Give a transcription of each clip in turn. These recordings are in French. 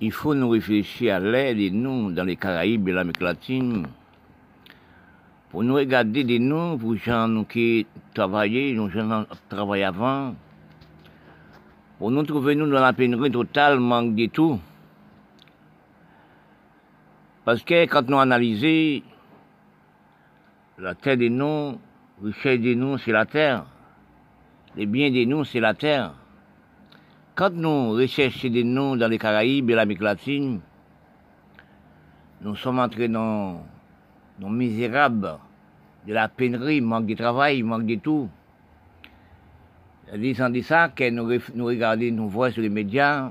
il faut nous réfléchir à l'aide et nous, dans les Caraïbes et l'Amérique latine, pour nous regarder des nous, pour gens nous qui travaillent, nous gens travaillent avant, pour nous trouver nous dans la pénurie totale, manque de tout. Parce que quand nous analysons, la terre des nous, richesse des nous, c'est la terre. Les biens des nous, c'est la terre. Quand nous recherchons des noms dans les Caraïbes et l'Amérique latine, nous sommes entrés dans, dans misérables de la pénurie, manque de travail, manque de tout. Disant de ça, que nous, nous regardons, nous voyons sur les médias,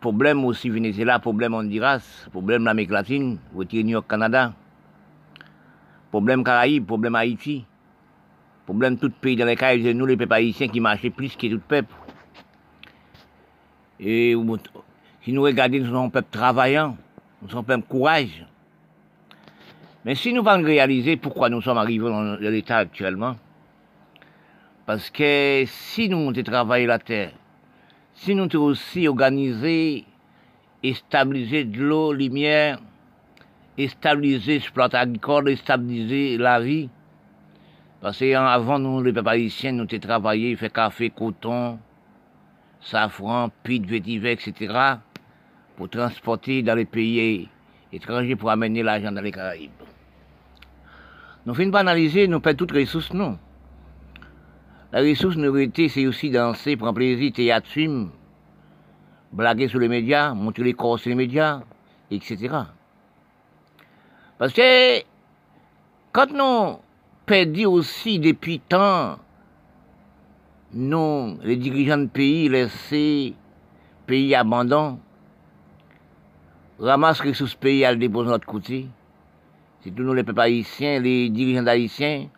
problème aussi Venezuela, problème Honduras, problème l'Amérique latine, New York, Canada, problème Caraïbes, problème Haïti, problème tout pays dans les Caraïbes, nous les peuples haïtiens qui marchaient plus que tout peuple. Et si nous regardons, nous sommes un peuple travaillant, nous sommes un peuple courage. Mais si nous allons réaliser pourquoi nous sommes arrivés dans l'état actuellement, parce que si nous avons travaillé la terre, si nous avons aussi organisé et stabilisé de l'eau, lumière, et stabilisé ce plat agricole, et stabilisé la vie, parce qu'avant nous, les peuples haïtiens, nous avons travaillé, fait café, coton, safran, pit, vétiver, etc., pour transporter dans les pays étrangers pour amener l'argent dans les Caraïbes. Nous finissons par analyser, nous perdons toutes les ressources, non. La ressource nous c'est aussi danser, prendre plaisir, théâtre, blaguer sur les médias, montrer les corps sur les médias, etc. Parce que quand nous perdons aussi depuis tant nous, les dirigeants de pays, laissés pays abandon, ramassent les sous pays à le déposer de notre côté. C'est tous nous, les peuples haïtiens, les dirigeants haïtiens,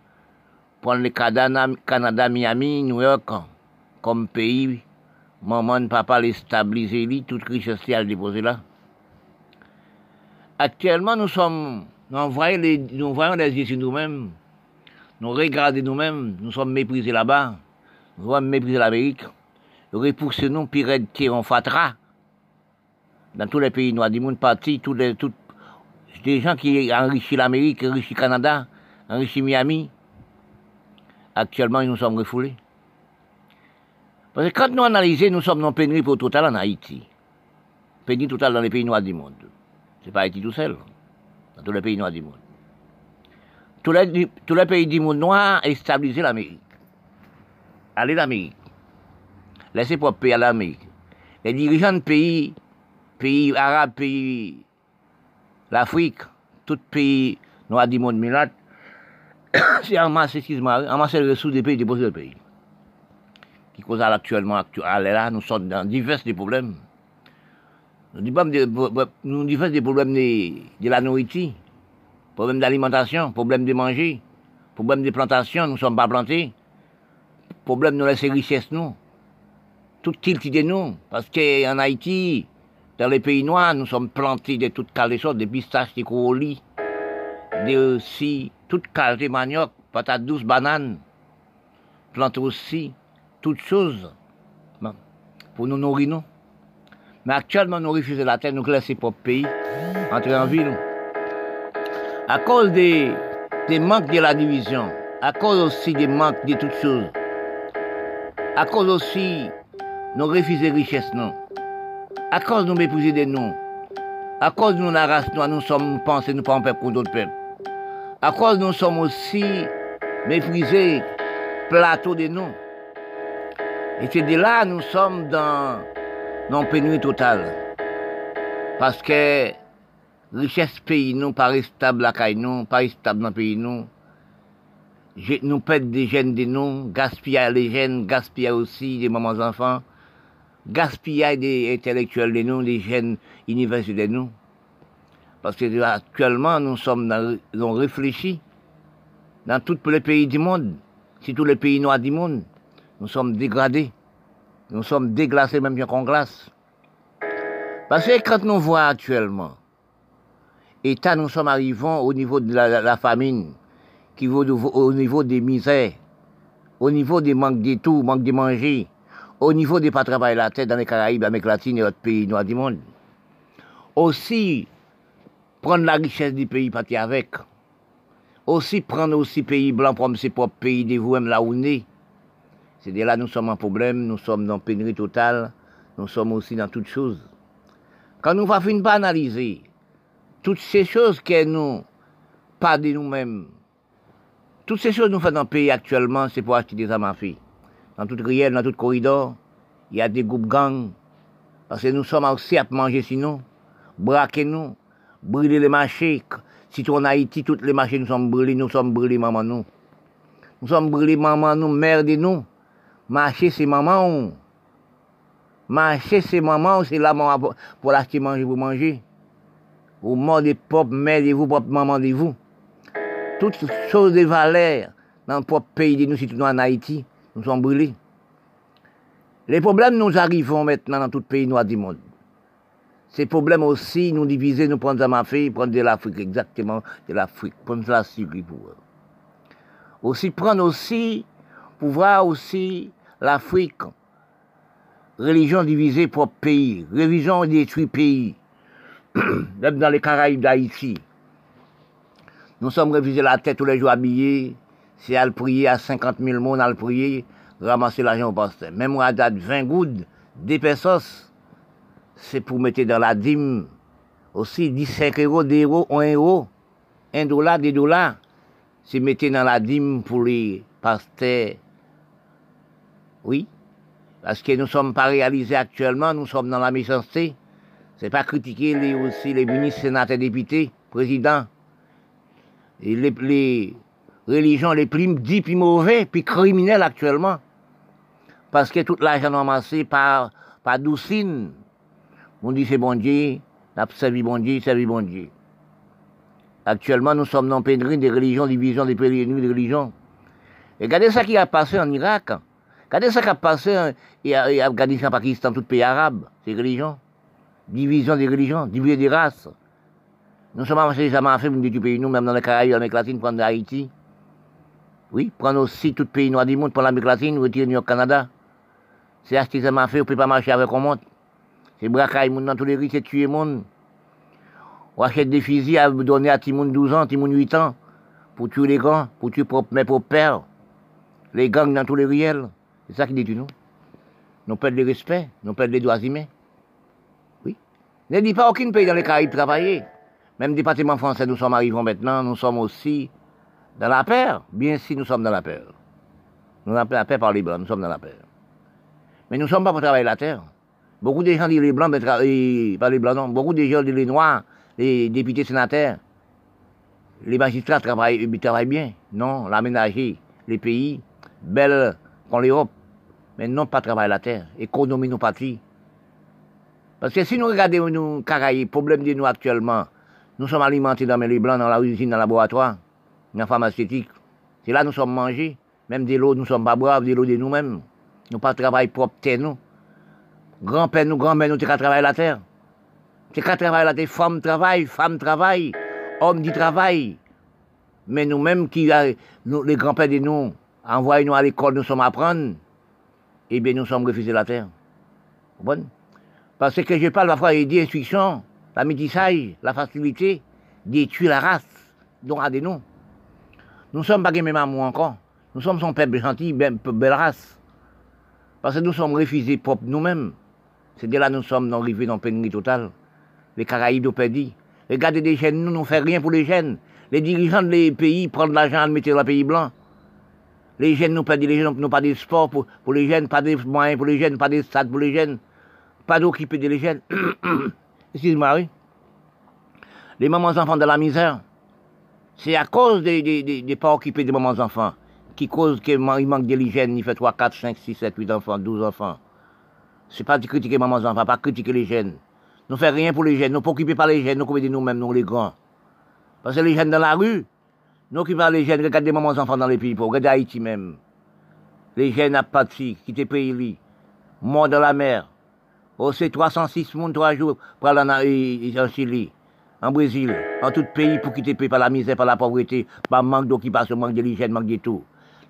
prendre le Canada, Miami, New York, comme pays, maman, papa, les stabiliser, toute richesse à le déposer là. Actuellement, nous sommes, nous voyons les, nous voyons les yeux sur nous-mêmes, nous regardons nous-mêmes, nous sommes méprisés là-bas. Nous avons méprisé l'Amérique. Repoussez nous, pire qui en fatra. Dans tous les pays noirs du monde, partis, tous les, des gens qui enrichissent l'Amérique, enrichissent le Canada, enrichissent Miami. Actuellement, nous sommes refoulés. Parce que quand nous analysons, nous sommes dans pénurie pour total en Haïti. Pénurie totale dans les pays noirs du monde. C'est pas Haïti tout seul. Dans tous les pays noirs du monde. Tous les, tous les pays du monde noir stabilisé l'Amérique aller l'Amérique. Laissez pour pays à l'Amérique. Les dirigeants de pays, pays arabes, pays l'Afrique, tout pays noirs du monde milat, c'est en masse les ressources des pays, des le pays. Qui cause actuellement, là, nous sommes dans divers des problèmes. Nous disons divers des problèmes de la nourriture, problèmes d'alimentation, problèmes de manger, problèmes de plantation, nous ne sommes pas plantés problème nous laisse richesse nous. Tout tilt de nous. Parce qu'en Haïti, dans les pays noirs, nous sommes plantés de toutes les choses, des pistaches, des colis, de aussi, toutes qualités manioc, patates douces, bananes. Plantés aussi, toutes choses pour nous nourrir nous. Mais actuellement, nous refusons la terre, nous laissons pour pays, entrer en ville. À cause des, des manques de la division, à cause aussi des manques de toutes choses à cause aussi nous refuser richesse non, à cause nous mépriser des noms, à cause nous la race nous sommes pensés nous pas un peuple pour d'autres peuples, à cause nous sommes aussi méprisés plateau des noms. Et c'est de là nous sommes dans, dans pénurie totale. Parce que richesse pays nous, pas stable à nous, pas stable dans pays nous, nous perdons des gènes de nous, gaspillons les gènes, gaspillons aussi des mamans enfants, gaspillons des intellectuels de nous, des gènes universitaires de nous. Parce que actuellement, nous sommes dans, nous réfléchis dans tous les pays du monde, tous les pays noirs du monde, nous sommes dégradés. Nous sommes déglacés même bien qu'on glace. Parce que quand nous voyons actuellement, état nous sommes arrivés au niveau de la famine, qui vaut au niveau des misères, au niveau des manques de tout, manque de manger, au niveau des pas travailler la tête dans les Caraïbes, l'Amérique latine et autres pays noirs du monde. Aussi, prendre la richesse du pays partir avec. Aussi, prendre aussi pays blanc comme ses propres pays de vous-même là où on est. C'est de là nous sommes en problème, nous sommes dans pénurie totale, nous sommes aussi dans toutes choses. Quand nous ne pas analyser toutes ces choses que nous, pas de nous-mêmes, toutes ces choses que nous faisons dans le pays actuellement, c'est pour acheter des armes à. Dans toute riel, dans tout corridor, il y a des groupes gangs. Parce que nous sommes aussi à manger sinon, braquer nous, brûler les marchés. Si tu en Haïti, toutes les marchés nous sommes brûlés, nous sommes brûlés, maman nous. Nous sommes brûlés, maman nous, mère de nous. Marcher, c'est maman. Marcher, c'est maman, c'est là pour l'acheter manger, pour manger. Au mort des propres mères de vous, propres mamans de vous. Toutes choses de valeur dans le propre pays de nous, surtout en Haïti, nous sommes brûlés. Les problèmes nous arrivons maintenant dans tout pays noir du monde. Ces problèmes aussi, nous diviser, nous prendre ma fille, prendre de l'Afrique, exactement, de l'Afrique, prendre la Syrie pour eux. Aussi prendre aussi, pour voir aussi l'Afrique, religion divisée pour pays, religion détruit pays, même dans les Caraïbes d'Haïti. Nous sommes révisés la tête tous les jours habillés, c'est à le prier à 50 000 monde à le prier, ramasser l'argent au pasteur. Même à date 20 gouttes, des pesos, c'est pour mettre dans la dîme aussi 15 euros, 2 euros, 1 euro, 1 dollar, 2 dollars. C'est mettre dans la dîme pour les pasteurs. Oui, parce que nous ne sommes pas réalisés actuellement, nous sommes dans la méchanceté. C'est pas critiquer aussi les ministres, sénateurs, députés, présidents. Les, les religions les plus dits, plus mauvais, puis criminels actuellement. Parce que tout l'argent amassé par, par doucine. On dit c'est bon Dieu, n'a servi bon Dieu, servi bon Dieu. Actuellement, nous sommes dans pénurie des religions, division des pays de religions. Et regardez ça qui a passé en Irak. Regardez ça qui a passé en Afghanistan, Pakistan, tout pays arabe, ces religions. Division des religions, division des races. Nous sommes avancés jamais fait pour nous pays, nous, même dans les Caraïbes, l'Amérique latine, prendre Haïti. Oui, prendre aussi tout pays noir du monde, prendre l'Amérique latine, retirer au Canada. C'est acheter ça m'a fait, on ne peut pas marcher avec un monde. C'est braquer monde dans tous les rues, c'est tuer monde. On achète des fusils à donner à Timoun 12 ans, Timoun 8 ans, pour tuer les grands, pour tuer mes propres pères. Les gangs dans tous les ruelles. C'est ça qui dit nous? Nous perdons le respect, nous perdons les droits humains. Oui. Ne dis pas aucun pays dans les Caraïbes travailler. Même département français, nous sommes arrivés maintenant, nous sommes aussi dans la paix. Bien si nous sommes dans la paix. Nous avons la paix par les Blancs, nous sommes dans la paix. Mais nous ne sommes pas pour travailler la terre. Beaucoup de gens disent les Blancs, mais pas les Blancs, non. Beaucoup de gens disent les Noirs, les députés sénateurs. Les magistrats travaillent, travaillent bien. Non, l'aménager, les pays, belles comme l'Europe. Mais non pas travailler la terre. Économie nos partis. Parce que si nous regardons nos Caraïbes, problème de nous actuellement, nous sommes alimentés dans les blancs, dans la usine, dans le laboratoire, dans la pharmaceutique. C'est là que nous sommes mangés. Même de l'eau, nous sommes pas braves, de l'eau de nous-mêmes. Nous pas travail propre terre, nous. Grand-père, nous, grand-mère, nous, t'es travailler la terre. T'es qu'à travailler la terre. Femme travaille, femme travaille, homme dit travail. Mais nous-mêmes, qui, nous, les grands-pères de nous, envoyez nous à l'école, nous sommes à apprendre, eh bien, nous sommes refusés la terre. Bon? Parce que je parle parfois des instructions, la métissage, la facilité, détruire la race, dont à des noms. Nous sommes pas les mêmes amours encore. Nous sommes son peuple gentil, belle, belle race. Parce que nous sommes refusés propres nous-mêmes. C'est de là que nous sommes arrivés dans la pénurie totale. Les Caraïbes ont perdu. Regardez des jeunes, nous ne faisons rien pour les jeunes. Les dirigeants des pays prennent l'argent mettre dans le pays blanc. Les jeunes nous perdent, les jeunes n'ont pas de sport pour, pour, les jeunes, pas de moyens pour les jeunes, pas de stade pour les jeunes, pas d'occuper de les jeunes. Excuse-moi. Les mamans enfants de la misère. C'est à cause des, des, des, des pas occupés des mamans enfants qui cause qu'il manque de l'hygiène, il fait 3, 4, 5, 6, 7, 8 enfants, 12 enfants. C'est pas de critiquer maman enfants, pas critiquer les jeunes. Nous ne faisons rien pour les jeunes, nous ne occupons pas les jeunes, nous occupons nous-mêmes, nous les grands. Parce que les jeunes dans la rue, nous occupons pas les jeunes, regardez mamans enfants dans les pays pauvres, regardez Haïti même. Les jeunes à parti, qui étaient pays, morts dans la mer. Oh, c'est 306 monde, 3 jours, pour aller en, Chili, en Brésil, en tout pays, pour quitter pays par la misère, par la pauvreté, par manque d'occupation, manque de manque de tout.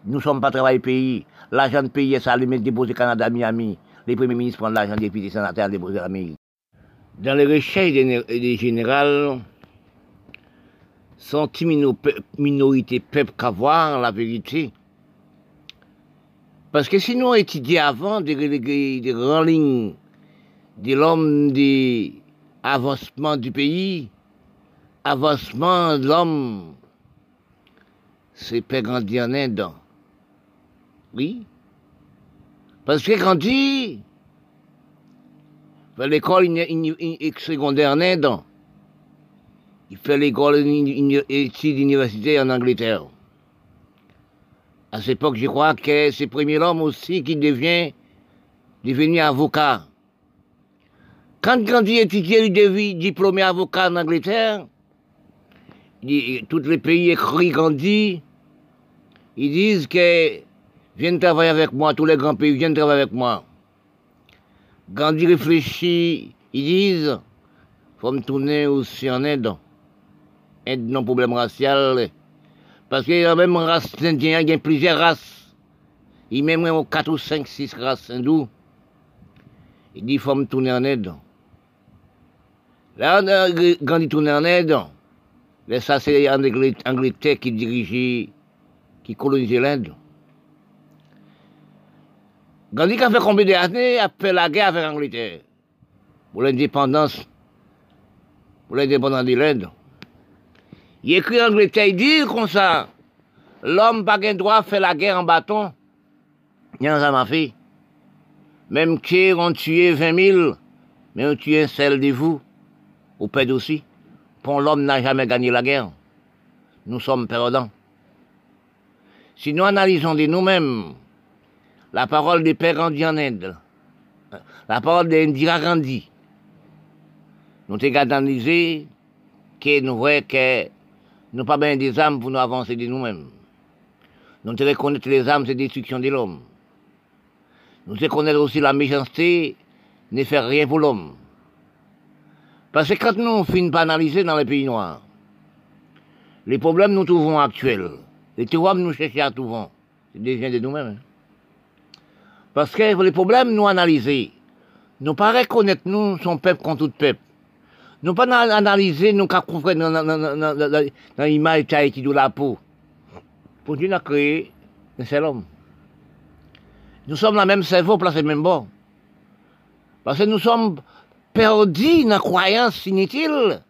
nous ne sommes pas travaillés pays. L'argent de pays, ça, les mettre déposé Canada, Miami. Les premiers ministres prennent l'argent des députés sénateurs déposé à l'Amérique. Dans les recherches des générales, sont minorité peuple qu'à voir la vérité. Parce que si nous étudions avant des, des, des lignes de l'homme des avancements du pays, avancement de l'homme, c'est pas grandir en Inde. Oui. Parce que quand il fait l'école secondaire en Inde, il fait l'école études université en Angleterre. À cette époque, je crois que c'est le premier homme aussi qui devient devenu avocat. Quand il étudié, il devient diplômé avocat en Angleterre, tous les pays écrits Gandhi, ils disent que viens travailler avec moi, tous les grands pays viennent travailler avec moi. Gandhi réfléchit, ils disent, faut me tourner aussi en aide. Aide non problème racial. Parce qu'il y a même race indienne, il y a plusieurs races. Il y a même 4 ou 5, 6 races hindoues. Il dit, faut me tourner en aide. Là, quand il tourne en aide, là, ça c'est l'Angleterre qui dirigeait, qui colonisait l'Inde. Gandhi a fait combien d'années a fait la guerre avec l'Angleterre? Pour l'indépendance, pour l'indépendance de l'Inde. Il écrit en Angleterre, il dit comme ça, l'homme n'a pas le droit de faire la guerre en bâton. Il a ma fille. Même qui ont tué 20 000, mais on tué seul de vous ou peut aussi. Pour l'homme n'a jamais gagné la guerre. Nous sommes perdants. Si nous analysons de nous-mêmes la parole des pères Gandhi en Inde, la parole d'Indira Gandhi, nous avons que nous voyons que nous pas bien des âmes pour nous avancer de nous-mêmes. Nous devons reconnaître les âmes, c'est destruction de l'homme. Nous devons reconnaître aussi la méchanceté, ne faire rien pour l'homme. Parce que quand nous finissons par analyser dans les pays noirs, les problèmes nous trouvons actuels, les tiroirs nous cherchons à tout vent, c'est déjà de nous-mêmes. Hein. Parce que les problèmes nous analyser, nous pas reconnaître nous, son peuple contre tout peuple. Nous pas analyser, nous qu'à comprendre dans l'image qui de la peau. Pour Dieu a créé un seul homme. Nous sommes la même cerveau, placé même bon. Parce que nous sommes perdu dans croyance inutile.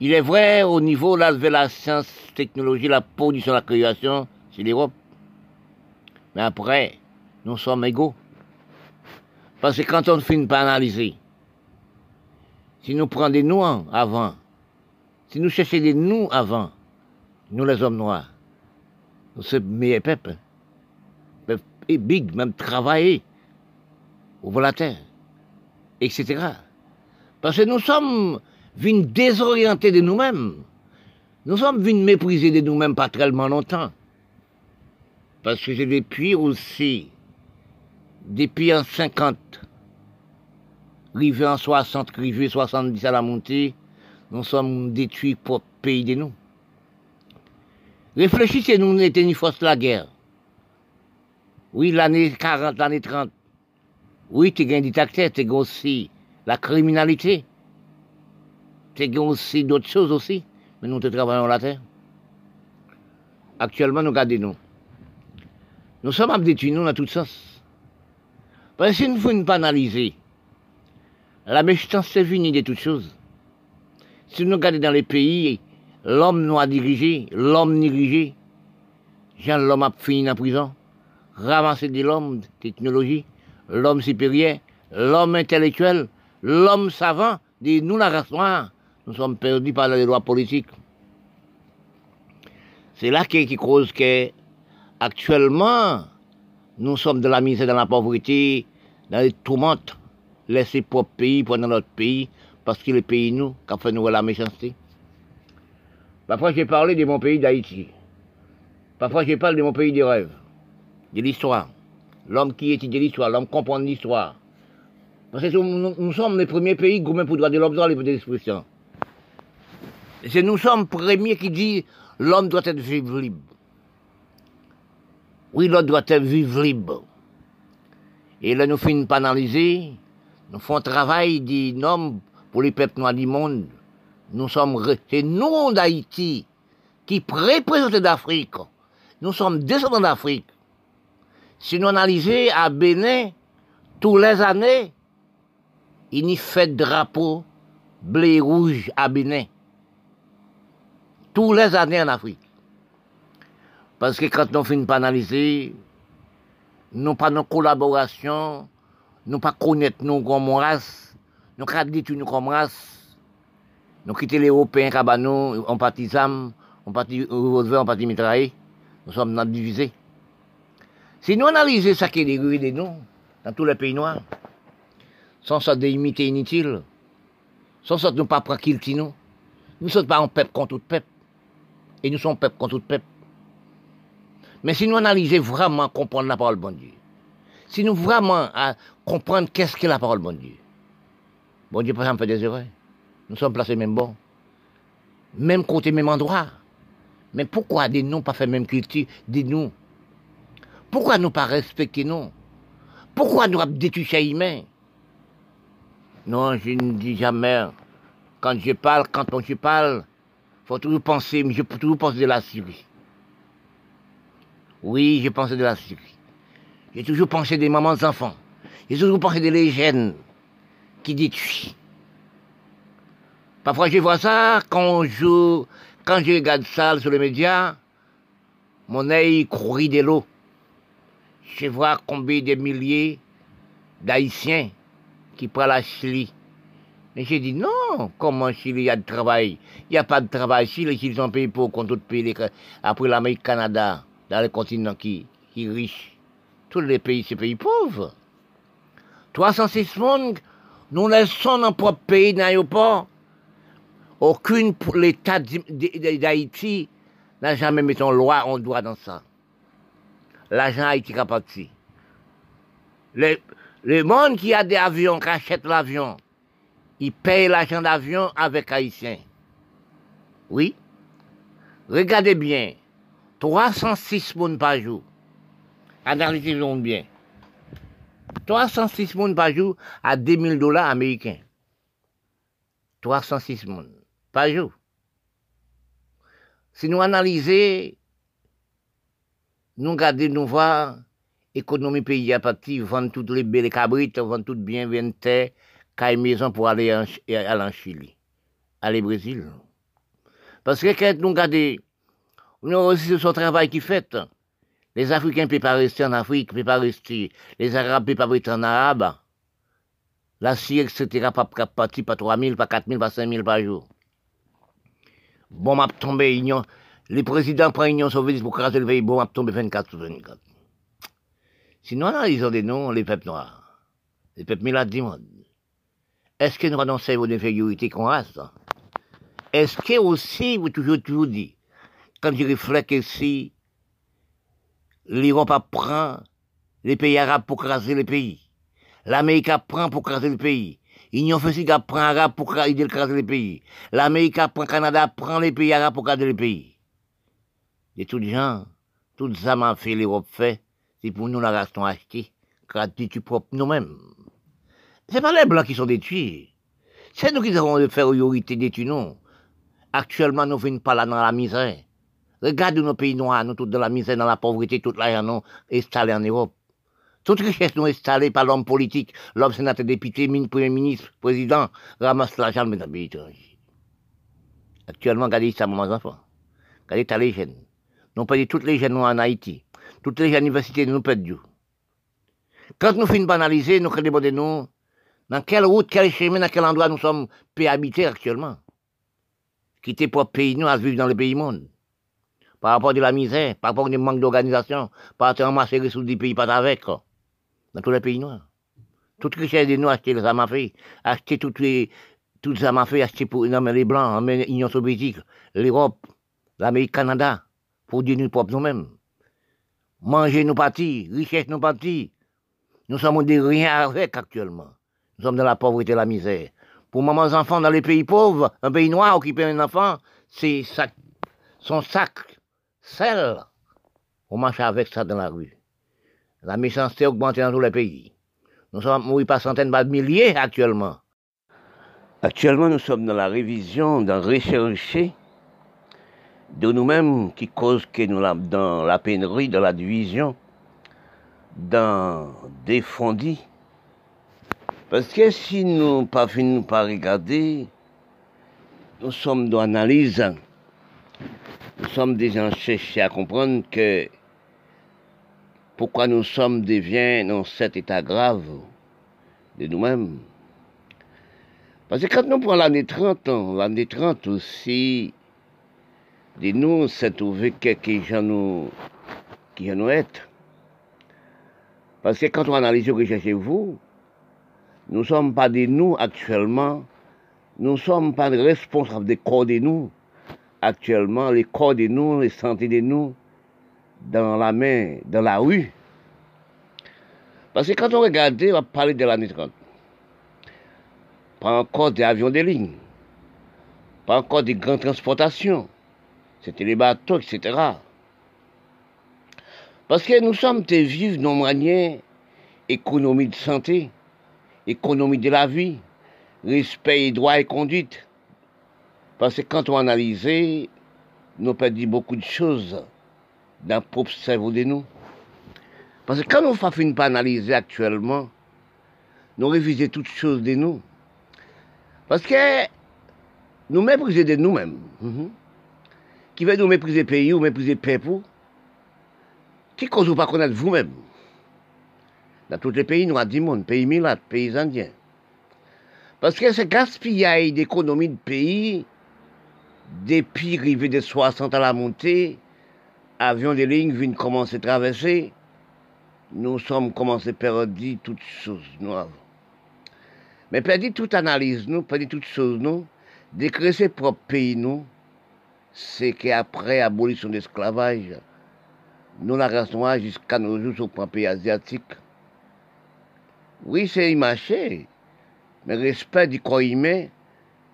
Il est vrai, au niveau de la science, technologie, la production, la création, c'est l'Europe. Mais après, nous sommes égaux. Parce que quand on finit par analyser, si nous prenons des noirs avant, si nous cherchons des nous avant, nous les hommes noirs, nous sommes meilleurs peuples. Et big, même travailler, au la etc. Parce que nous sommes venus désorienter de nous-mêmes. Nous sommes venus mépriser de nous-mêmes pas tellement longtemps. Parce que j'ai depuis aussi, depuis en 50, arrivé en 60, arrivé 70 à la montée, nous sommes détruits pour le pays de nous. Réfléchissez, nous n'étions ni force de la guerre. Oui, l'année 40, l'année 30. Oui, tu gagnes des tu gagnes aussi la criminalité. Tu gagnes aussi d'autres choses aussi. Mais nous te travaillons la terre. Actuellement, nous gardons nous. Sommes abdétués, nous, dans tout sens. Parce que si nous ne pas analyser, la méchanceté est finie de toutes choses. Si nous regardons dans les pays, l'homme nous a dirigé, l'homme dirigé, Jean l'homme a fini en prison, ramasser de l'homme, technologie, l'homme supérieur, l'homme intellectuel, l'homme savant, dit nous la race noire, nous sommes perdus par les lois politiques. C'est là qui, cause que, actuellement, nous sommes de la misère, dans la pauvreté, dans les tourmentes, laisser propre pays pour notre pays, parce que le pays, nous, qui fait nous la méchanceté. Parfois, j'ai parlé de mon pays d'Haïti. Parfois, je parle de mon pays de rêve, de l'histoire. L'homme qui étudie l'histoire, l'homme comprend l'histoire. Parce que nous, sommes les premiers pays qui pour droit de l'homme dans les d'expression. C'est nous sommes premiers qui disent l'homme doit être libre. Oui, l'autre doit être vivre libre. Et là, nous finissons pas analyser, nous faisons un travail des pour les peuples noirs du monde. Nous sommes, c'est nous d'Haïti qui représentent d'Afrique. Nous sommes descendants d'Afrique. Si nous analysons à Bénin, tous les années, il y fait drapeau blé rouge à Bénin. Tous les années en Afrique. Parce que quand nous finissons par analyser, nous pas nos collaboration, nous pas connaître nous comme race, nous pas dit nous comme race. Nous quittons les Européens, Cabano, on parti ZAM, on parti revolver, on parti mitraille. Nous sommes divisés. Si nous analysons ça qui est de nous, dans tous les pays noirs, sans ça d'imiter inutile, sans ça de ne pas prendre nous, nous ne sommes pas un peuple contre tout peuple. Et nous sommes peuple contre tout peuple. Mais si nous analysons vraiment comprendre la parole de Dieu, si nous vraiment à comprendre qu'est-ce que la parole de Dieu, bon Dieu, par exemple, fait des. Nous sommes placés même bon. Même côté, même endroit. Mais pourquoi des nous pas fait même culture des nous Pourquoi nous pas respecter nous Pourquoi nous détruit humain? Non, je ne dis jamais. Quand je parle, quand on je parle, faut toujours penser, mais je peux toujours penser de la Syrie. Oui, j'ai pensé de la Syrie. J'ai toujours pensé des mamans enfants. J'ai toujours pensé des légendes qui détruisent. Parfois, je vois ça quand je, quand je regarde ça sur les médias, mon œil courit de l'eau. Je vois combien de milliers d'Haïtiens qui prennent la Chili. Mais j'ai dit non, comment Chili, il y a de travail? Il n'y a pas de travail. Chili sont payés pour contre d'autres pays, après l'Amérique, Canada dans les continents qui, qui riches. Tous les pays, c'est pays pauvres. 306 monde, nous laissons dans propre pays d'aéroport. Aucune, l'État d'Haïti n'a jamais mis en loi, on doit dans ça. L'argent Haïti est parti. Le, monde qui a des avions, qui achète l'avion, il paye l'argent d'avion avec Haïtiens. Oui. Regardez bien. 306 personnes par jour. Analysez-le bien. 306 personnes par jour à 2000 dollars américains. 306 personnes par jour. Si nous analysons, nous regardons, nous voir, l'économie pays à partir, vendre toutes les belles cabrites, vendre toutes bien, vendre terre, maison pour aller en, aller en Chili, aller au Brésil. Parce que quand nous regardons nous aussi son travail qui fait. Les Africains ne peuvent pas rester en Afrique, ne peuvent pas rester. Les Arabes ne peuvent pas rester en Arabe. La Syrie, etc., pas partir pas 3 000, pas 4 000, pas 5 000 par jour. Bon, m'a tombé, union. Les présidents prennent l'Union soviétique pour craser le pays, bon, m'a tombé 24 sur 24. Sinon, là, ils ont des noms, les peuples noirs. Les peuples monde. Est-ce que nous avons un cerveau d'infériorité qu'on ça? Est-ce que aussi, vous toujours, toujours dit, quand je réfléchis ici, l'Europe apprend les pays arabes pour craser les pays. L'Amérique apprend pour craser le pays. L'Union fait apprend arabe pour craser les pays. L'Amérique apprend Canada apprend les pays arabes pour craser les pays. Tous les gens, tout ça m'a fait l'Europe fait, c'est pour nous la restons achetés, gratuit propre nous-mêmes. C'est pas les blancs qui sont détruits. C'est nous qui avons de faire priorité. Actuellement, nous ne pas là dans la misère. Regarde nos pays noirs, nous tous dans la misère, dans la pauvreté, toute l'argent nous installé en Europe. Toute richesse nous installée par l'homme politique, l'homme sénateur, député, premier ministre, président, ramasse l'argent dans pays étrangers. Actuellement, regardez ça, mon enfant. Regardez ça, les jeunes. Nous perdons toutes les jeunes en Haïti. Toutes les universités, nous perdons. Quand nous finissons d'analyser, nous demandons nous, dans quelle route, quel chemin, dans quel endroit nous sommes habités actuellement? Quitter pour pays, nous, à vivre dans le pays monde par rapport à la misère, par rapport au manque d'organisation, par rapport à ramasser les sous du pays pas avec, dans tous les pays noirs. Toute richesse de nous, acheter les amafés, acheter toutes les, toutes les amafés, acheter pour, non, les Blancs, l'Union soviétique, l'Europe, l'Amérique, Canada, pour dire nous propres nous-mêmes. Manger nos partis, richesse nos partis. Nous sommes de rien avec actuellement. Nous sommes dans la pauvreté et la misère. Pour mamans enfants dans les pays pauvres, un pays noir occuper un enfant, c'est son sac sel. On marche avec ça dans la rue. La méchanceté augmente dans tous les pays. Nous sommes morts par centaines, de milliers actuellement. Actuellement, nous sommes dans la révision, dans rechercher de nous-mêmes qui cause que nous dans la pénurie, dans la division, dans des fondis. Parce que si nous pas finissons par regarder, nous sommes dans l'analyse, nous sommes déjà cherchés à comprendre que pourquoi nous sommes deviens dans cet état grave de nous-mêmes. Parce que quand nous prenons l'année 30, l'année 30 aussi, de nous, c'est trouvé quelques gens nous, qui nous être. Parce que quand on analyse ce que cherchez vous, nous ne sommes pas de nous actuellement, nous ne sommes pas responsables des corps de nous actuellement, les corps de nous, les santé de nous, dans la main, dans la rue. Parce que quand on regarde, on va parler de l'année 30. Pas encore des avions de ligne, pas encore des grandes transportations. C'était les bateaux, etc. Parce que nous sommes des vivre nos manières, économie de santé, économie de la vie, respect et droit et conduite. Parce que quand on analyse, nous perdons beaucoup de choses dans le propre cerveau de nous. Parce que quand nous faisons pas analyser actuellement, nous révisons toutes choses de nous. Parce que nous méprisons de nous-mêmes. Mhm. Qui veut nous mépriser pays ou mépriser le peuple Qui cause ou pas connaître vous-même? Dans tous les pays noirs du monde, pays milat, pays indiens. Parce que ce gaspillage d'économie de pays, depuis arrivé de 60 à la montée, avions de ligne viennent commencer à traverser, nous sommes commencés à perdre toutes choses noires. Mais perdre toute analyse, nous, perdre toutes choses, nous, décrécer propre pays, nous, c'est qu'après l'abolition de l'esclavage, nous la noire jusqu'à nos jours sur le pays asiatique. Oui, c'est marché, mais respect du corps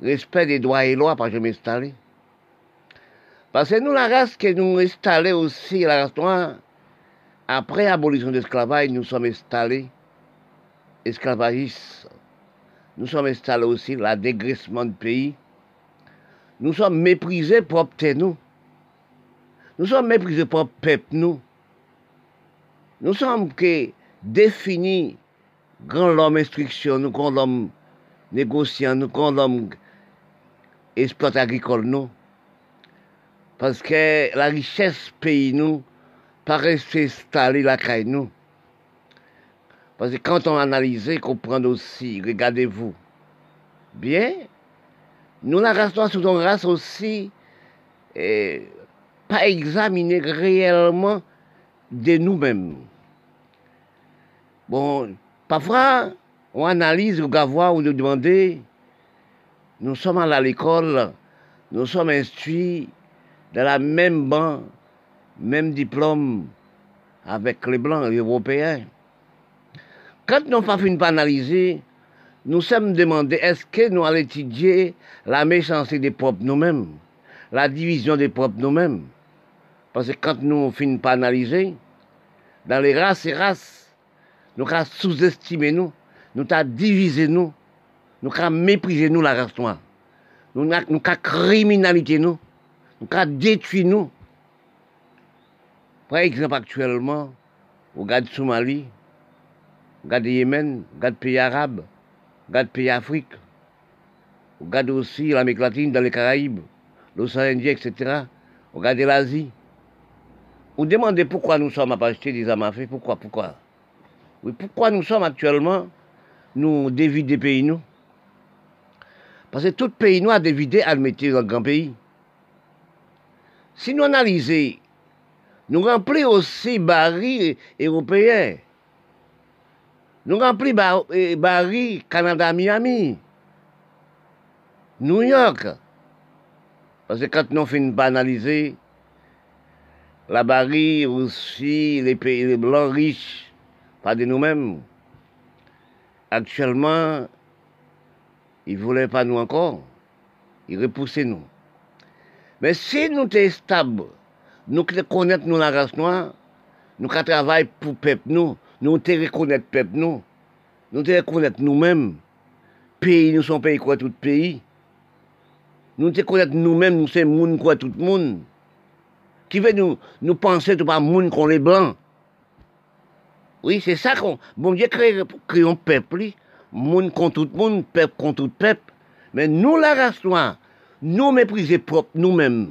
respect des droits et lois, pas jamais installé. Parce que nous, la race que nous installés aussi, la race après l'abolition de l'esclavage, nous sommes installés esclavagistes. Nous sommes installés aussi la dégraissement du pays. Nous sommes méprisés propre nous. Nous sommes méprisés propre peuple nous. Nous sommes que définis grand homme instruction, nous grand homme négociant, nous grand homme exploit agricole nous. Parce que la richesse pays nous, pas rester installé la caille nous. Parce que quand on analyse, comprend aussi, regardez-vous, bien, nous la race sous une race aussi, pas examiner réellement de nous-mêmes. Bon, parfois, on analyse, on voir, on nous demande, nous sommes à l'école, nous sommes instruits dans la même banque, même diplôme avec les Blancs, les Européens. Quand nous faisons pas analyser, nous sommes demandés est-ce que nous allons étudier la méchanceté des propres nous-mêmes, la division des propres nous-mêmes? Parce que quand nous finissons pas analyser, dans les races et races, nous avons sous-estimé nous, nous avons divisé nous, nous avons méprisé nous la race nous avons criminalité nous nous avons détruit nous. Par exemple, actuellement, regarde Somalie, regarde Yémen, regarde pays arabes, regarde pays Afrique, regarde aussi l'Amérique latine dans les Caraïbes, l'océan Indien, etc. Regardez l'Asie. Vous demandez pourquoi nous sommes à acheter des armes pourquoi, pourquoi? Oui, pourquoi nous sommes actuellement, nous dévider des pays, nous? Parce que tout pays nous a dévidé mettre dans le grand pays. Si nous analysons, nous remplissons aussi barils européens. Nous remplissons eh, barils Canada-Miami, New York. Parce que quand nous finissons pas analyser, la baril aussi, les pays blancs riches, pas de nous-mêmes, actuellement, ils ne voulaient pas nous encore. Ils repoussaient nous. Mais si nous sommes stables, nous connaissons nous la race noire, nous travaillons pour le peuple, nous, nou te rekonet pep nou, nou te rekonet nou menm, peyi nou son peyi kwa tout peyi, nou te konet nou menm nou se moun kwa tout moun, ki ve nou, nou panse tou pa moun kon le blan. Oui, se sa kon, bon diye kreyon pep li, moun kon tout moun, pep kon tout pep, men nou la rastwa, nou meprize prop nou menm.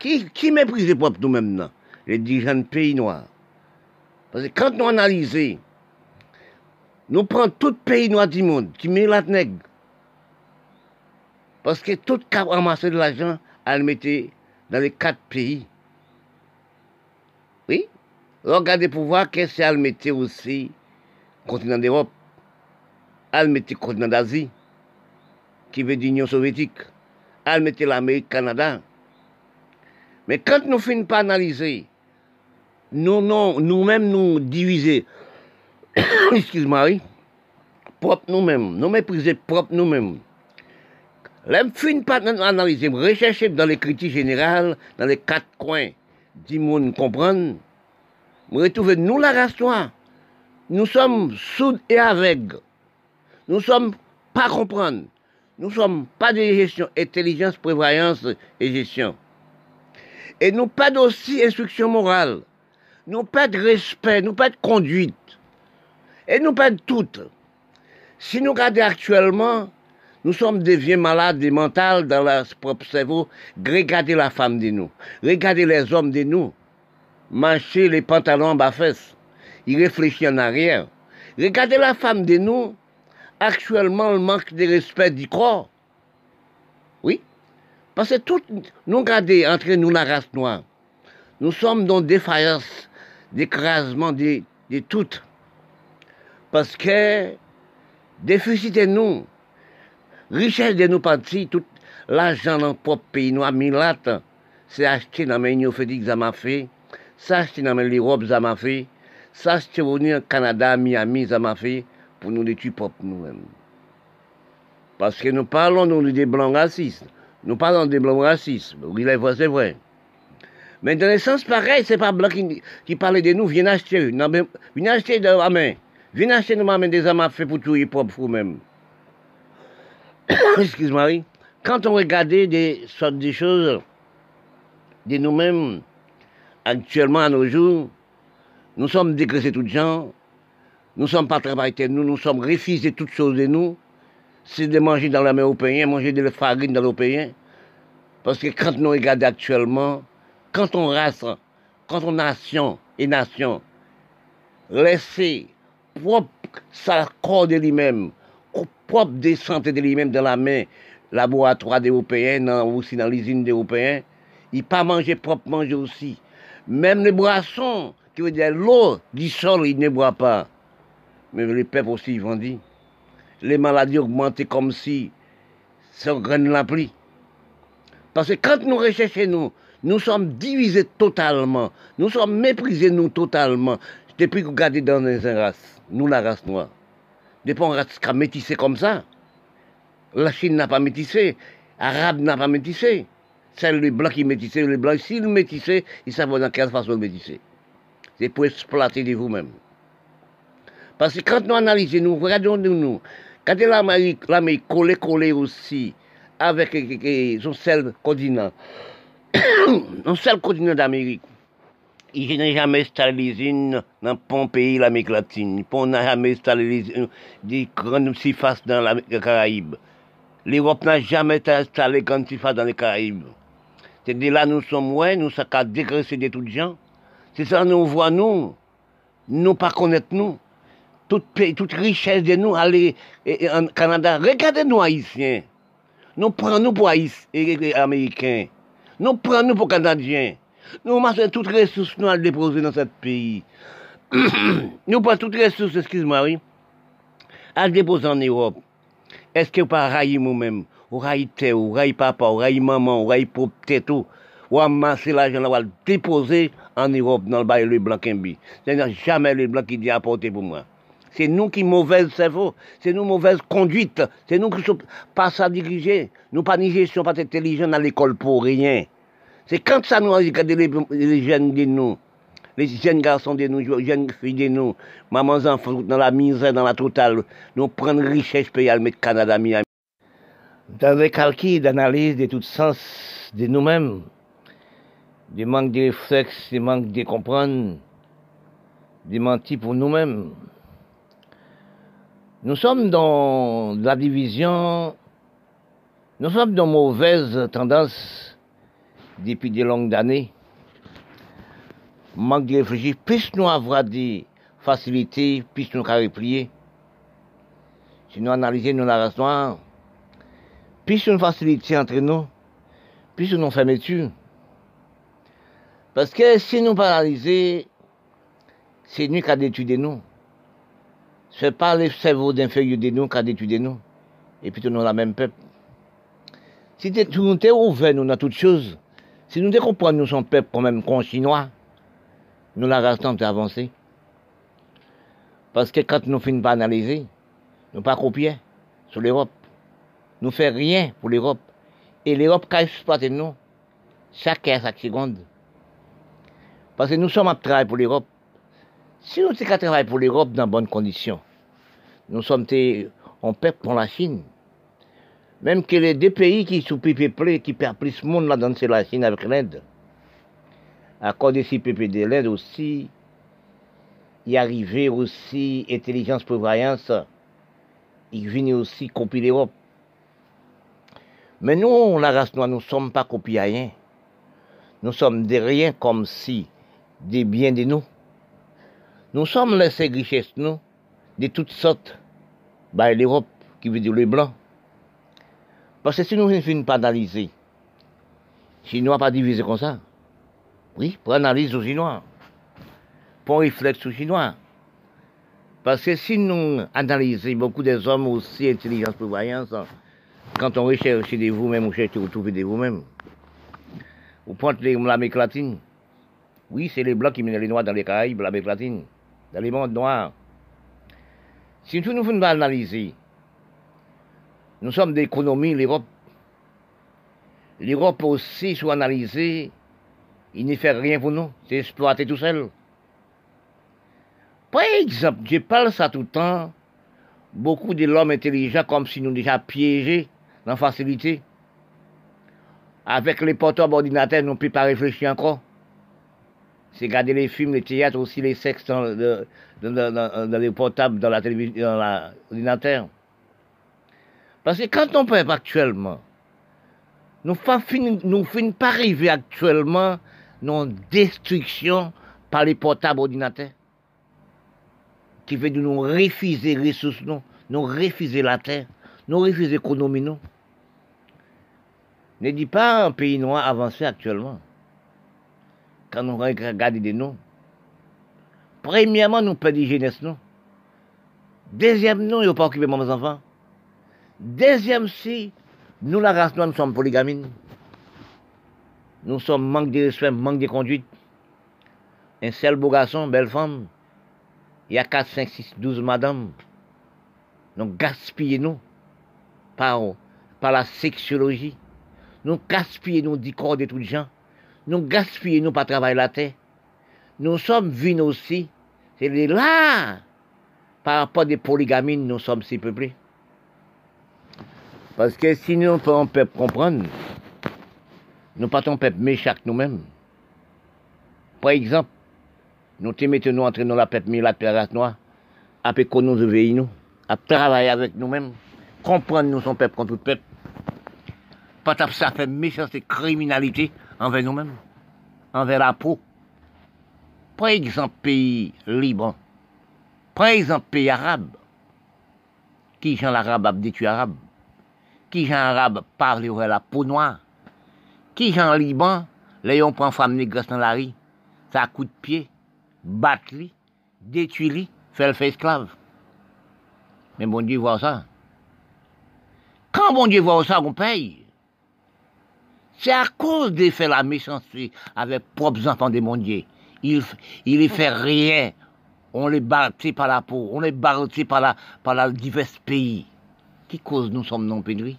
Ki, ki meprize prop nou menm nan? Le dijan peyi noa. Quand nous analysons, nous prenons tout pays noir du monde qui met la nègre. Parce que tout cas ramasser de l'argent, elle mettait dans les quatre pays. Oui? Regardez pour voir qu'est-ce qu'elle mettait aussi continent d'Europe. Elle mettait continent d'Asie, qui veut dire Union soviétique. Elle mettait l'Amérique, Canada. Mais quand nous finissons pas analyser, nous, non, nous-mêmes nous diviser, excuse-moi, propre nous-mêmes, nous mépriser propre nous-mêmes. L'homme finit pas analyser, rechercher dans les critiques générales, dans les quatre coins du monde comprendre, nous retrouvons nous la race. Nous sommes soudes et aveugles. Nous sommes pas comprendre. Nous sommes pas de gestion, intelligence, prévoyance et gestion. Et nous pas d'aussi instruction morale. Nous pas de respect, nous pas de conduite. Et nous pas de tout. Si nous regardons actuellement, nous sommes des vieux malades des mentales dans leur propre cerveau. Regardez la femme de nous. Regardez les hommes de nous. Marcher les pantalons bas fesses. Ils réfléchissent en arrière. Regardez la femme de nous. Actuellement, le manque de respect du corps. Oui. Parce que tout, nous regardez entre nous la race noire. Nous sommes dans défaillance, d'écrasement de, de toutes. Parce que déficit de nous, richesse de nous partis, tout l'argent dans le propre pays noir, milat, c'est acheté dans les m'a fait, c'est acheté dans l'Europe, ça m'a fait, c'est acheté au Canada, Miami, ça m'a fait, pour nous détruire nous-mêmes. Parce que nous parlons nous, des blancs racistes. Nous parlons des blancs racistes. C'est vrai. Mais dans le sens pareil, c'est pas blanc qui, qui parle de nous, viens acheter. Non, viens acheter de ma main. Viens acheter de ma main des amas fait pour tuer propre vous-même. Excuse-moi, Quand on regarde des sortes de choses de nous-mêmes, actuellement à nos jours, nous sommes dégraissés toutes gens, nous ne sommes pas travaillés nous, nous sommes refusés toutes choses de nous, c'est de manger dans la main européenne, manger de la farine dans l'européen. Parce que quand nous regardons actuellement, quand on race, quand on nation et nation, laisser propre sa corps de lui-même, propre descente de lui-même dans la main, laboratoire des Européens, aussi dans l'usine des Européens, il pas manger propre manger aussi. Même les boissons, qui veut dire l'eau du sol, il ne boit pas. Mais les peuples aussi, ils dire les maladies augmentent comme si ça graine la pluie. Parce que quand nous recherchons nous, nous sommes divisés totalement. Nous sommes méprisés nous totalement. Depuis que vous regardez dans les races, nous la race noire. Depuis qu'on a métissé comme ça. La Chine n'a pas métissé. L'Arabe n'a pas métissé. C'est les blancs qui métissaient. Les blancs, s'ils métissaient, ils savent dans quelle façon métisser. C'est pour exploiter de vous-même. Parce que quand nous analysons, nous regardons nous, quand l'Amérique collée, collée aussi avec son seul continent, son seul continent d'Amérique, il n'a jamais installé l'usine dans le pays l'Amérique latine. Il n'a jamais installé des grandes surfaces dans les Caraïbes. L'Europe n'a jamais installé de grandes surfaces dans les Caraïbes. C'est de là nous sommes, ouais, nous sommes qu'à dégraisser de toutes gens. C'est ça, nous voit nous, nous pas nous toute, richesse de nous aller en Canada. Regardez-nous haïtiens. Nous prenons-nous pour haïtiens américains. Nous prenons-nous pour canadiens. Nous massons toutes les ressources nous à déposer dans ce pays. nous prenons toutes les ressources, excuse-moi, oui, à déposer en Europe. Est-ce que vous pas railler nous-mêmes? Ou railler ou railler papa, ou railler maman, ou railler pour tout ou amasser l'argent, on le déposer en Europe, dans le bail le blanc C'est jamais le blanc qui dit apporter pour moi. C'est nous qui mauvaise cerveau, c'est nous mauvaise conduite, c'est nous qui sommes pas ça dirigés, nous pas ni gestion, pas intelligents à l'école pour rien. C'est quand ça nous regarde les, les jeunes de nous, les jeunes garçons de nous, les jeunes filles de nous, mamans enfants dans la misère, dans la totale, nous prendre richesse y aller mettre Canada, Miami. Dans les calculs d'analyse de tout sens de nous-mêmes, des manques de réflexes, des manques de comprendre, des mentis pour nous-mêmes. Nous sommes dans la division, nous sommes dans mauvaise tendance depuis des longues années manque de réfléchir, plus nous avoir des facilités, plus nous carré replier. Si nous analysons nos narrations, plus une facilité entre nous, plus nous fermeture. Parce que si nous paralysons, c'est nous qui avons étudié nous. Ce n'est pas le cerveau d'inférieur de nous qui a étudié nous. Et puis nous la même peuple. Si nous sommes ouverts nous dans toutes choses, si nous comprenons nous sommes peuple quand même chinois, nous la restons avancée. Parce que quand nous finissons par analyser, nous pas copier sur l'Europe. Nous ne faisons rien pour l'Europe. Et l'Europe qui exploité nous, chaque heure, chaque seconde. Parce que nous sommes à travailler pour l'Europe. Si nous sommes travailler pour l'Europe dans bonnes conditions, nous sommes en peuple pour la Chine. Même que les deux pays qui sont plus peuplés, qui perdent plus de monde là-dedans, c'est la Chine avec l'Inde à cause de CPP de l'aide aussi, y arrivait aussi intelligence prévoyance, il venait aussi copier l'Europe. Mais nous, la race noire, nous ne sommes pas copiés rien. Nous sommes des rien comme si des biens de nous. Nous sommes laissés richesses, nous, de toutes sortes, par l'Europe, qui veut dire les Blancs. Parce que si nous ne finissons pas nous n'avons pas divisé comme ça, oui, pour analyse aux Chinois, pour réflexe aux Chinois. Parce que si nous analysons beaucoup des hommes aussi intelligence prévoyance, quand on recherche de vous-même, on cherche à retrouver de vous-même. Vous prenez l'Amérique latine. Oui, c'est les blancs qui mènent les noirs dans les Caraïbes, l'Amérique latine, dans les mondes noirs. Si nous nous analyser, nous sommes d'économie, l'Europe. L'Europe aussi, soit analysée, il ne fait rien pour nous, c'est exploiter tout seul. Par exemple, je parle ça tout le temps, beaucoup de l'homme intelligent comme si nous déjà piégés dans la facilité. Avec les portables ordinateurs, nous ne pouvons pas réfléchir encore. C'est garder les films, les théâtres, aussi les sexes dans, les portables, dans la télévision, dans l'ordinateur. Parce que quand on peut actuellement, nous ne finissons pas arriver actuellement non destruction par les portables ordinateurs qui de nous refuser les ressources, nous, nous refuser la terre, nous refuser l'économie, nous. Ne dit pas un pays noir avancé actuellement. Quand nous regardons de nous. Premièrement, nous perdons jeunesse, nous. Deuxième, nous, nous pas occupé mes enfants. Deuxième, si, nous, la race nous sommes polygamines. Nous sommes manque de respect, manque de conduite. Un seul beau garçon, belle femme. Il y a 4, 5, 6, 12 madames. Nous gaspillons nous par, par la sexologie. Nous gaspillons nous corps de tous les gens. Nous gaspillons nous par travailler la terre. Nous sommes venus aussi. C'est là, par rapport des polygamies, nous sommes si peuplés. Parce que si nous, on peut comprendre, nous partons peuple méchant nous-mêmes. Par exemple, nous te mettons entre nous la peuple la race noire, après qu'on nous veille nous, à travailler avec nous-mêmes, comprendre nous son peuple contre tout peuple. Pas ça fait méchanceté, criminalité envers nous-mêmes, envers la peau. Par exemple, pays Liban, par exemple, pays arabe, qui gens l'arabe a détruit arabe, qui gens arabe parle la peau noire, qui en Liban, là, on prend femme négresse dans la rue, ça coup de pied, détruire lui, fait le fait esclave. Mais bon Dieu voit ça. Quand bon Dieu voit ça, on paye? C'est à cause de faire la méchanceté avec propres enfants de mon Dieu. Il, il ne fait rien. On les bâtit par la peau, on les bâtit par la, par la divers pays. Qui cause nous sommes non pénurie?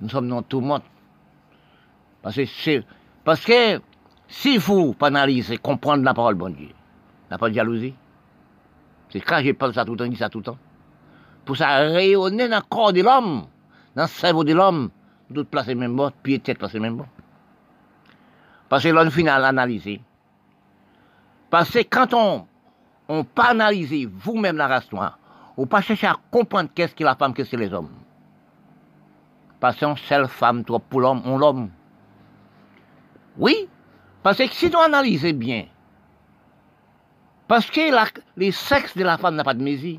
Nous sommes non tout le. Parce que, parce que S'il faut analyser, comprendre la parole, bon Dieu, n'a pas de jalousie. C'est quand je parle ça tout le temps, je dis ça tout le temps. Pour ça rayonner dans le corps de l'homme, dans le cerveau de l'homme, d'autres placer même bon, pied tête placer même bon. Parce que l'homme final analysé. Parce que quand on on pas analysé vous-même la race noire, on pas chercher à comprendre qu'est-ce que la femme, qu'est-ce que les hommes. Parce qu'on seule femme, toi, pour l'homme, on l'homme. Oui, parce que si on analyse bien, parce que les sexes de la femme n'a pas de mesure,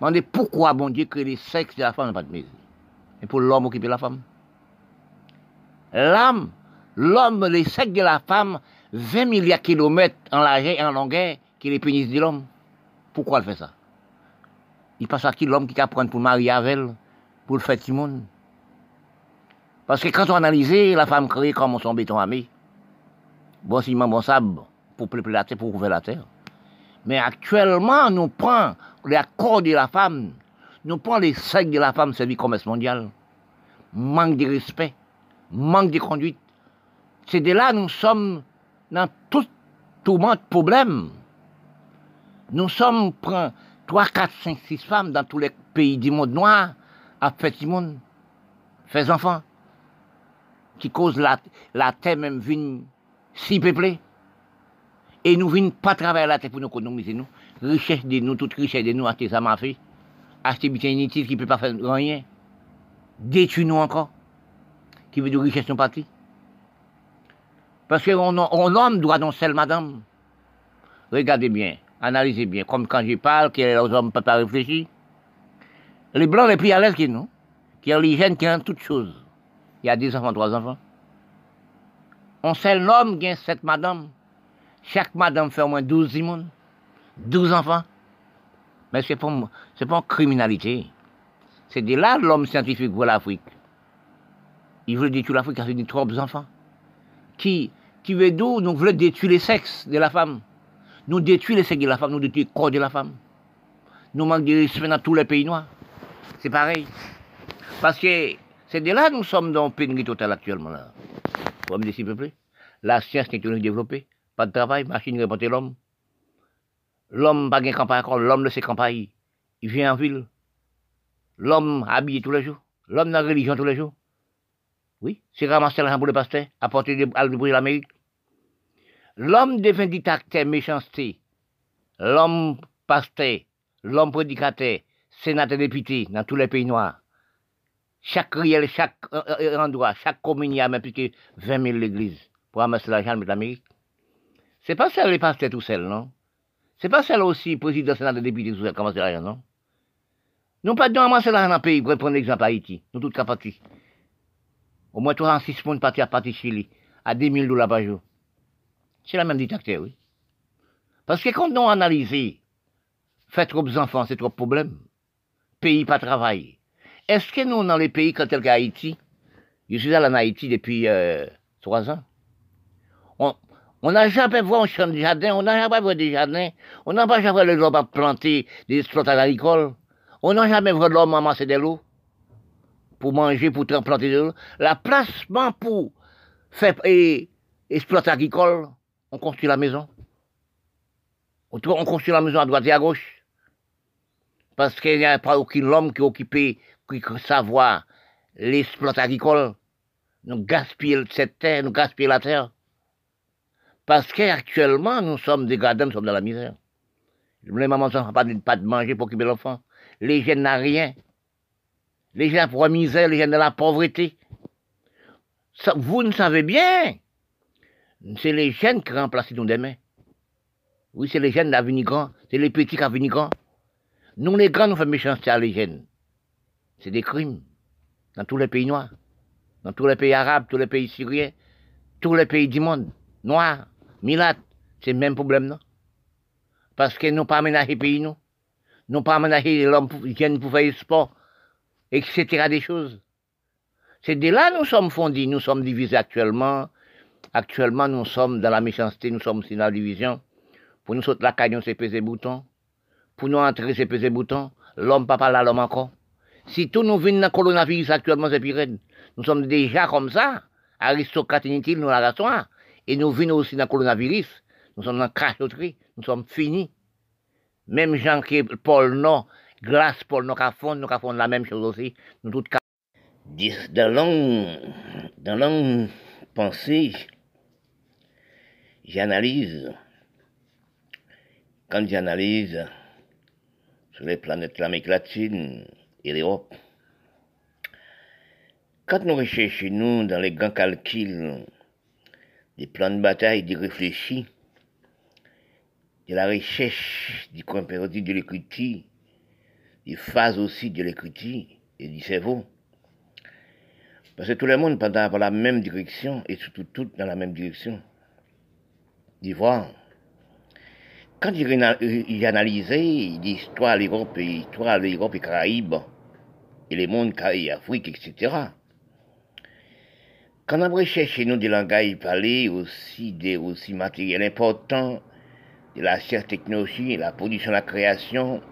demandez pourquoi, bon Dieu, que les sexes de la femme n'ont pas de mesure? Et pour l'homme occuper la femme. L'âme, l'homme, les sexes de la femme, 20 milliards de kilomètres en largeur et en longueur, qui les pénis de l'homme. Pourquoi elle fait ça? Il passe à qui l'homme qui apprend pour marier avec elle, pour le faire monde? Parce que quand on analyse, la femme crée comme son béton ami. Bon ciment, bon sable, pour peupler la terre, pour couvrir la terre. Mais actuellement, nous prenons les accords de la femme, nous prenons les sexes de la femme, c'est le commerce mondial. Manque de respect, manque de conduite. C'est de là nous sommes dans tout tourment de problèmes. Nous sommes, prend 3, 4, 5, 6 femmes dans tous les pays du monde noir, à faire du monde, enfants, qui causent la, la terre même vine si peuplée. Et nous venons pas travailler la terre pour nous économiser, nous. Richesse de nous, toute richesse de nous, acheter ça m'a fait. Acheter bien inutile qui ne peut pas faire rien. Détruire nous encore. Qui veut de richesse nous partie. Parce qu'on on homme doit donc seul madame. Regardez bien analysez bien, comme quand je parle, que les hommes ne peuvent pas réfléchir. Les blancs les plus à l'aise que nous, qui ont l'hygiène, qui ont toutes choses. Il y a deux enfants, trois enfants. On sait l'homme qui a sept madames. Chaque madame fait au moins douze immunes, douze enfants. Mais ce n'est pas, pas une criminalité. C'est de là l'homme scientifique pour l'Afrique. Il veut détruire l'Afrique avec des trop enfants. Qui, qui veut d'où nous voulons détruire les sexes de la femme. Nous détruisons les sexes de la femme, nous détruisons le corps de la femme. Nous manquons de respect dans tous les pays noirs. C'est pareil. Parce que c'est de là que nous sommes dans une pénurie totale actuellement. Là. Vous me dire s'il vous plaît La science technologique développée, pas de travail, machine répondre l'homme. L'homme pas de campagne encore, l'homme de ses campagnes. Il vient en ville. L'homme habillé tous les jours. L'homme dans la religion tous les jours. Oui, c'est ramasser l'argent pour le pasteur, apporter à l'Amérique. L'homme devient dictateur méchanceté. L'homme pasteur, l'homme prédicateur, sénateur député dans tous les pays noirs. Chaque riel, chaque euh, euh, endroit, chaque commune, il y a même plus que 20 000 l'église pour ramasser l'argent de l'Amérique. C'est pas celle les pasteurs tout seul, non? C'est pas celle aussi, président, sénateur, député tout seul, c'est l'argent, non? Nous pas de ramasser l'argent dans le pays, pour prendre l'exemple Haïti. Nous tous capables. Au moins 36 personnes partis à Chili, à 10 000 dollars par jour. C'est la même dictature, oui. Parce que quand on analyse, fait trop d'enfants, c'est trop de problèmes. Pays pas travail. Est-ce que nous, dans les pays comme tel qu'Haïti, je suis allé en Haïti depuis euh, trois ans, on n'a jamais vu un champ de jardin, on n'a jamais vu des jardins, on n'a pas jamais vu l'homme planter des exploitations agricoles, on n'a jamais vu l'homme amasser de l'eau pour manger, pour planter de l'eau. La placement pour faire et, exploiter agricole, on construit la maison. On construit la maison à droite et à gauche. Parce qu'il n'y a pas aucun homme qui occupe, qui savoir l'exploitation agricole. Nous gaspillons cette terre, nous gaspillons la terre. Parce qu'actuellement, nous sommes dégradés, nous sommes dans la misère. Les mamans n'ont pas, pas de manger pour occuper l'enfant. Les jeunes n'ont rien. Les jeunes pour la misère, les jeunes de la pauvreté. vous ne savez bien c'est les jeunes qui remplacent nos demain. Oui, c'est les jeunes d'avenir grand, c'est les petits qui avenir. Nous, les grands, nous faisons méchanceté à les jeunes. C'est des crimes. Dans tous les pays noirs, dans tous les pays arabes, tous les pays syriens, tous les pays du monde, noirs, milates, c'est le même problème, non? Parce que nous pas aménagé pays, nous. Nous pas aménagé l'homme jeune pour faire sport, etc. des choses. C'est de là que nous sommes fondés, nous sommes divisés actuellement, Actuellement, nous sommes dans la méchanceté, nous sommes dans la division. Pour nous sauter la caille, c'est peser bouton. Pour nous entrer, c'est peser bouton. L'homme pas là, l'homme encore. Si tout nous vient dans le coronavirus actuellement, c'est pire. Nous sommes déjà comme ça, aristocrates inutiles, nous la raison. Et nous venons aussi dans le coronavirus. Nous sommes dans cachotterie. Nous sommes finis. Même gens qui Paul Nord, qui font, nous font la même chose aussi. Nous Dans longue, dans longue pensée, j'analyse. Quand j'analyse sur les planètes l'Amérique latine et l'Europe, quand nous recherchons, nous, dans les grands calculs, des plans de bataille, des réfléchis, de la recherche du comparatif de l'écriture, des phases aussi de l'écriture et du cerveau. Parce que tout le monde pendant dans la même direction et surtout tout dans la même direction. D'Ivoire. Quand il analysé l'histoire de l'Europe, l'histoire de l'Europe et Caraïbes, et les mondes Caraïbes, Afrique, etc., quand on recherche nous des langages parlés, aussi des aussi matériels importants, de la science technologie, la production, la création,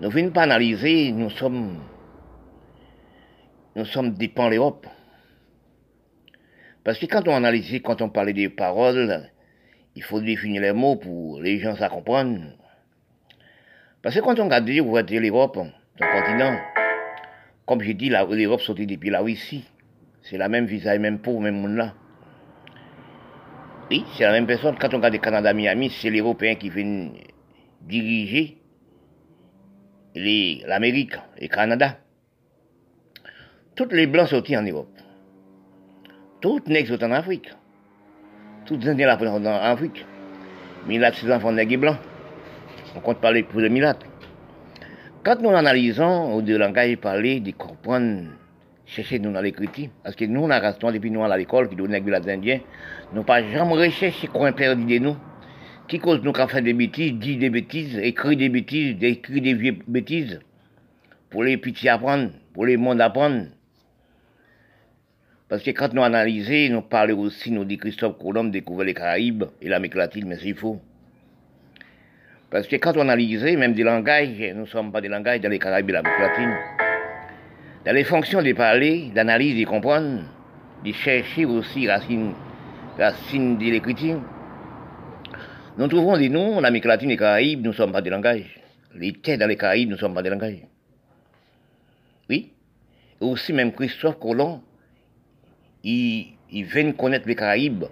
nous venons pas analyser, nous sommes, nous sommes dépendants de l'Europe. Parce que quand on analyse, quand on parlait des paroles, il faut définir les mots pour les gens ça comprendre. Parce que quand on regarde l'Europe, son continent, comme j'ai dit, l'Europe sortait depuis la Russie. C'est la même visa et même peau, même monde là. Oui, c'est la même personne. Quand on regarde le Canada Miami, c'est l'Européen qui vient diriger l'Amérique, le Canada. Tous les Blancs sont en Europe. Tous les nègres sont en Afrique. Tous les Indiens sont en Afrique. Milat, ses enfants nègres et blancs. On compte parler pour les Milat. Quand nous analysons, au de langage parler, de comprendre chercher nous dans l'écriture. Parce que nous, la race depuis nous à l'école, qui donnait les Indiens, nous pas jamais recherché qu'on perdu de nous. Qui cause nous qu'à faire des bêtises, dit des bêtises, écrit des bêtises, écrit des vieilles bêtises. Pour les petits apprendre, pour les mondes apprendre. Parce que quand nous analysons, nous parlons aussi, nous dit Christophe Colomb découvert les Caraïbes et l'Amérique latine, mais c'est faux. Parce que quand on analyse, même des langages, nous ne sommes pas des langages dans les Caraïbes et l'Amérique latine. Dans les fonctions de parler, d'analyse, de comprendre, de chercher aussi racine, racine de l'écriture, nous trouvons des noms en Amérique latine et Caraïbes, nous ne sommes pas des langages. Les têtes dans les Caraïbes, nous ne sommes pas des langages. Oui? Et aussi, même Christophe Colomb, il, il vient connaître les Caraïbes,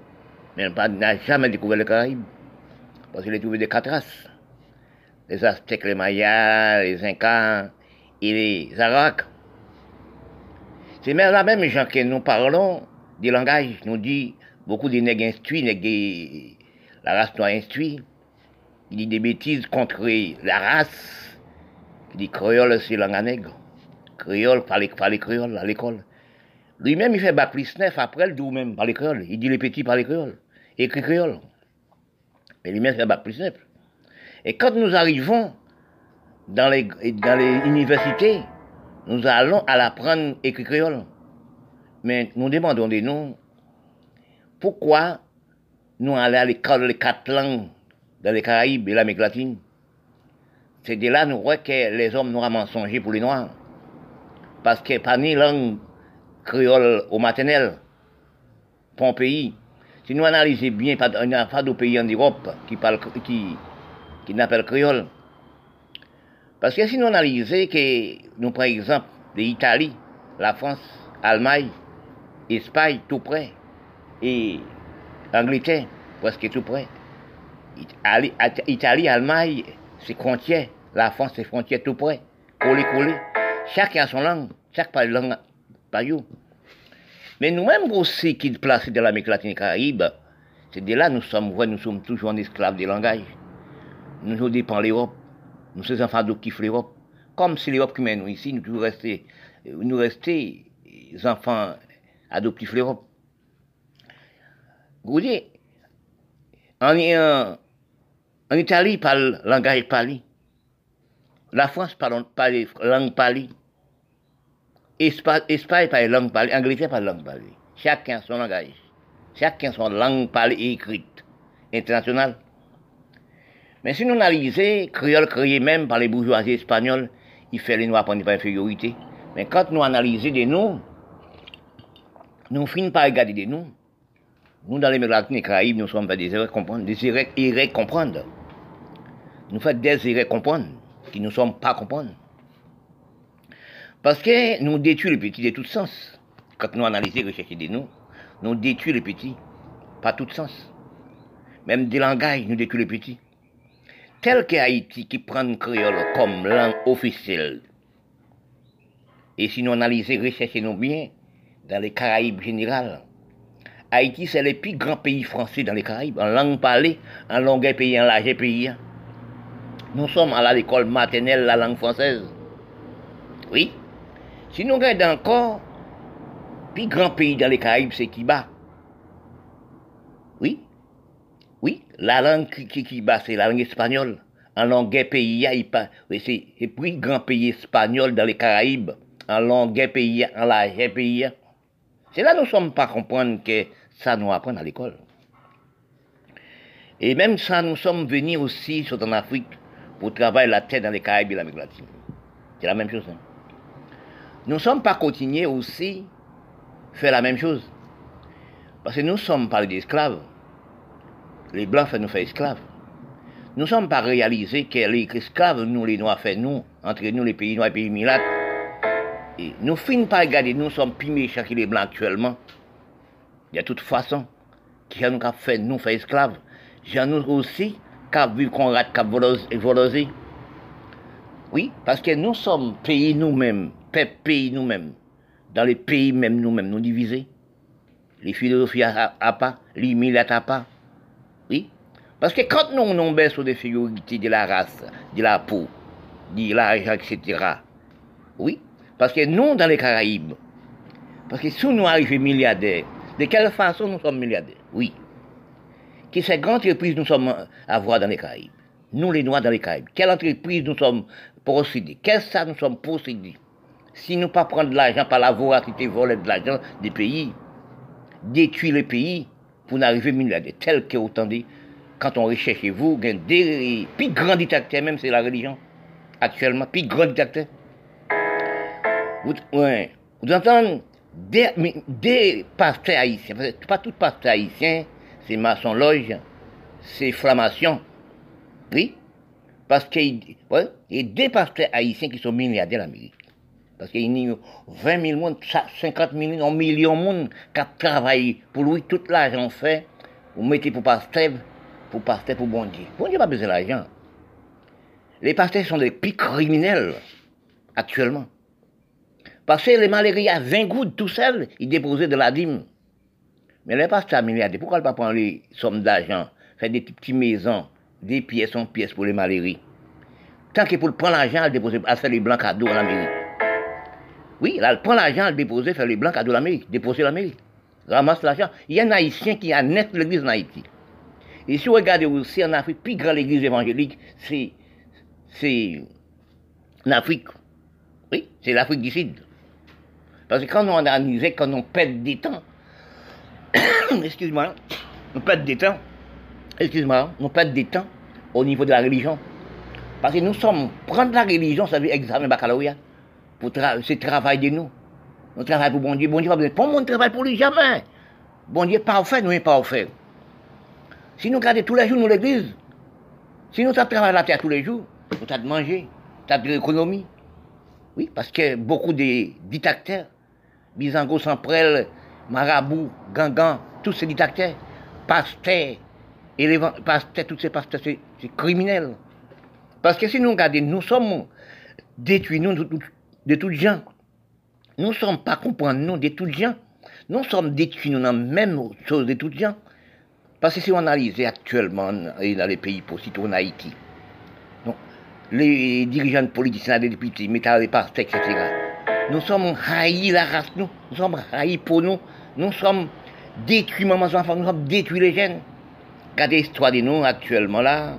mais il n'a jamais découvert les Caraïbes. Parce qu'il a trouvé des quatre. Les Aztèques, les Mayas, les Incas et les Araques. C'est même la même gens que nous parlons des langages, nous dit beaucoup de nègres instruits, la race noire instruite. Il dit des bêtises contre la race. Il dit créole, c'est langue nègre. Créole, parler, les créole à l'école. Lui-même, il fait bac plus neuf après le d'où même par les créoles. Il dit les petits par les créoles. Écrit créole. Mais lui-même fait bac plus neuf. Et quand nous arrivons dans les, dans les universités, nous allons à l'apprendre écrit créole. Mais nous demandons de nous pourquoi nous allons à l'école les quatre langues dans les Caraïbes et l'Amérique latine. C'est de là nous voyons que les hommes ont mensongé pour les Noirs. Parce que pas ni langue créole au maternel, pour un pays. Si nous analysons bien, il n'y a pas de pays en Europe qui, parle, qui, n'appelle créole. Parce que si nous analysons que nous, par exemple, l'Italie, la France, l'Allemagne, l'Espagne, tout près, et l'Angleterre, presque tout près. Italie, Allemagne, c'est frontière. La France, c'est frontière tout près. Collé, collé. Chacun a son langue. Chaque parle langue Mais nous-mêmes aussi qui placés dans l'Amérique latine et Caraïbe, c'est de là nous sommes, nous sommes toujours en esclaves des langages. Nous nous dépendons de l'Europe. Nous sommes enfants qui l'Europe. Comme c'est l'Europe qui mène nous ici, nous devons rester, nous rester enfants adoptifs l'Europe. Vous voyez, en, en, en Italie, parle langage pali. La France parle, parle langue pali. Espagne, parle langue pali. Angleterre parle langue pali. Chacun son langage. Chacun son langue parlée écrite. Internationale. Mais si nous analysons, créole créé même par les bourgeoisies espagnoles, il fait les noirs prendre par infériorité. Mais quand nous analysons des noms, nous finissons par regarder des noms. Nous, dans les Caraïbes, nous sommes des comprendre, des comprendre. Nous faisons des comprendre, qui ne sommes pas comprendre. Parce que nous détruisons les petits de tout sens. Quand nous analysons, recherchons de nous, nous détruisons les petits, pas tout sens. Même des langages, nous détruisons les petits. Tel que Haïti qui prend le créole comme langue officielle. Et si nous analysons, recherchons bien, dans les Caraïbes générales, Haïti, c'est le plus grand pays français dans les Caraïbes, en langue parlée, en longueur pays, en largeur pays. Nous sommes à l'école maternelle, la langue française. Oui. Si nous regardons encore, plus grand pays dans les Caraïbes, c'est Kiba. Oui. Oui, la langue Kiba, c'est la langue espagnole. En longueur pays, c'est le plus grand pays espagnol dans les Caraïbes. En longueur pays, en largeur pays. C'est là que nous ne sommes pas comprendre que ça nous apprend à l'école. Et même ça, nous sommes venus aussi en Afrique pour travailler la terre dans les Caraïbes et l'Amérique latine. C'est la même chose. Hein. Nous ne sommes pas continués aussi faire la même chose. Parce que nous sommes pas des esclaves. Les Blancs font nous faire esclaves. Nous ne sommes pas réalisés que les esclaves, nous, les Noirs, fait nous, entre nous, les pays noirs et les pays milates. Et nous finissons par regarder, nous sommes plus méchants que les Blancs actuellement. De toute façon, qui a nous fait nous faire esclaves. J'ai nous aussi qu'a vu qu'on rate qu'a volosé. Oui, parce que nous sommes pays nous-mêmes, peuple pays nous-mêmes, dans les pays même nous-mêmes, nous divisés. Les philosophies à, pas, les militaires à pas. Oui, parce que quand nous nous baissons des figurités de la race, de la peau, de l'argent, etc. Oui, parce que nous, dans les Caraïbes, parce que si nous arrivons milliardaires, de quelle façon nous sommes milliardaires? Oui. Que ces grandes nous sommes à voir dans les Caraïbes Nous, les Noirs dans les Caraïbes. Quelle entreprise nous sommes possédés Qu'est-ce que nous sommes possédés Si nous pas prendre de l'argent par la voracité, voler de l'argent des pays, détruire les pays pour n'arriver milliardaires, tel que autant dit, quand on recherche vous, des plus grands dictateurs, même c'est la religion, actuellement, plus grands dictateurs. Ouais, vous entendez? Des, pasteurs haïtiens, parce que pas tout pasteur haïtien, c'est maçon loge, c'est flammation. Oui, parce qu'il ouais, y a des pasteurs haïtiens qui sont milliardaires en Amérique. Parce qu'il y a 20 000 monde, 50 000, 1 million de monde qui travaillent pour lui, tout l'argent fait, vous mettez pour pasteur, pour pasteur, pour bon Dieu. Bon Dieu pas besoin d'argent. Les pasteurs sont des pics criminels, actuellement. Parce que les malheureux à 20 gouttes tout seul, ils déposaient de la dîme. Mais les pasteurs milliardaires, pourquoi ne pas prendre les sommes d'argent, faire des petites maisons, des pièces en pièces pour les malheureux? Tant que pour prendre l'argent, déposer, à faire les blancs cadeaux en Amérique. Oui, là, elle prend l'argent, elle déposer, faire les blancs cadeaux en Amérique, déposer l'Amérique. Ramasse l'argent. Il y a un haïtien qui a net l'église en Haïti. Et si vous regardez aussi en Afrique, plus grande l'église évangélique, c'est, c'est, en Afrique. Oui, c'est l'Afrique du Sud. Parce que quand on analysait, quand on perd des temps, excuse-moi, on perd des temps, excuse-moi, on perd des temps au niveau de la religion. Parce que nous sommes, prendre la religion, ça veut dire examen baccalauréat. Pour c'est travail de nous. On travaille pour bon Dieu. Bon Dieu pas besoin. Pour mon travail pour lui, jamais. Bon Dieu parfait, nous n'est pas offert. Si nous regardons tous les jours nous l'église, si nous travaillons la terre tous les jours, nous avons de manger, nous avons de l'économie. Oui, parce que beaucoup de dictateurs Bizango Samprel, Marabout, Gangan, tous ces dictateurs, pasteurs, tous ces pasteurs, c'est criminel. Parce que si nous regardons, nous sommes détruits, nous, de toutes gens. Nous ne sommes pas comprendre, nous, de toutes gens. Nous sommes détruits, nous, dans la même chose de toutes gens. Parce que si on analyse actuellement dans les pays possibles, en Haïti, les dirigeants politiques, les députés, les pasteurs, etc., nous sommes haïs la race, nous. Nous sommes haïs pour nous. Nous sommes détruits, maman, enfants, nous sommes détruits les jeunes. Regardez l'histoire de nous actuellement là.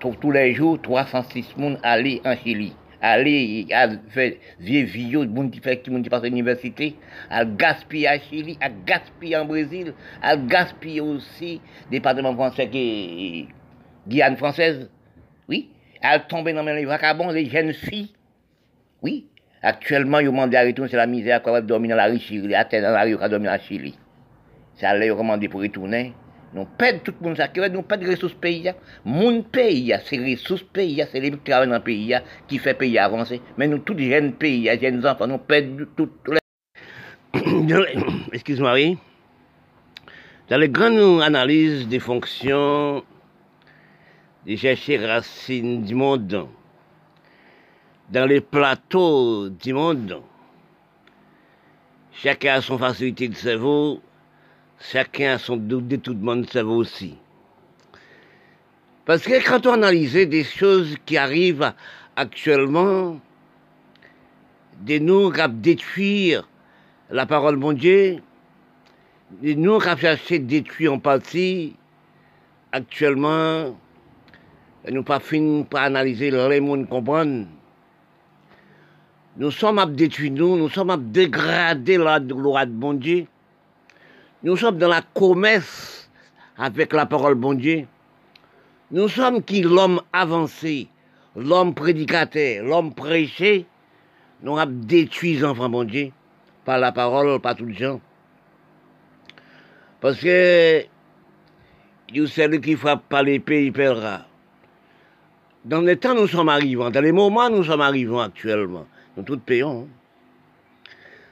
Tous les jours, 306 personnes aller en Chili. Aller à faire vieux vieux, monde qui fait qui passe à l'université, à gaspiller à Chili, à gaspiller en Brésil, à gaspiller aussi département français qui Guyane française. Oui, à tomber dans les vagabonds, les jeunes filles. Oui, Actuellement, ils demandent d'arrêter, c'est la misère, quoi, dormir dans la rue Chili, à terre dans la rue, dormir en Chili. c'est à l'air recommandé pour retourner. Nous perdons tout le monde, nous perdons les ressources pays. Mon pays, c'est les ressources pays, c'est les qui travaillent dans le pays qui fait pays avancer. Mais nous, tous les jeunes pays, les jeunes enfants, nous perdons tout. Excuse-moi, oui. Dans les grandes analyses des fonctions des chercher racines du monde, dans les plateaux du monde, chacun a son facilité de cerveau, chacun a son doute de cerveau aussi. Parce que quand on analyse des choses qui arrivent actuellement, de nous qui détruire la parole de Dieu, de nous qui cherché détruire en partie, actuellement, nous pas fini par analyser les monde comprendre. Nous sommes à détruire nous, nous sommes à dégrader la gloire de bon Dieu. Nous sommes dans la commerce avec la parole bon Dieu. Nous sommes qui l'homme avancé, l'homme prédicateur, l'homme prêché, nous avons détruit les enfants bon Dieu par la parole, par tout le gens. Parce que, il celui qui frappe par l'épée, il perdra. Dans les temps, nous sommes arrivants. Dans les moments, nous sommes arrivants actuellement. Nous tous payons. Hein.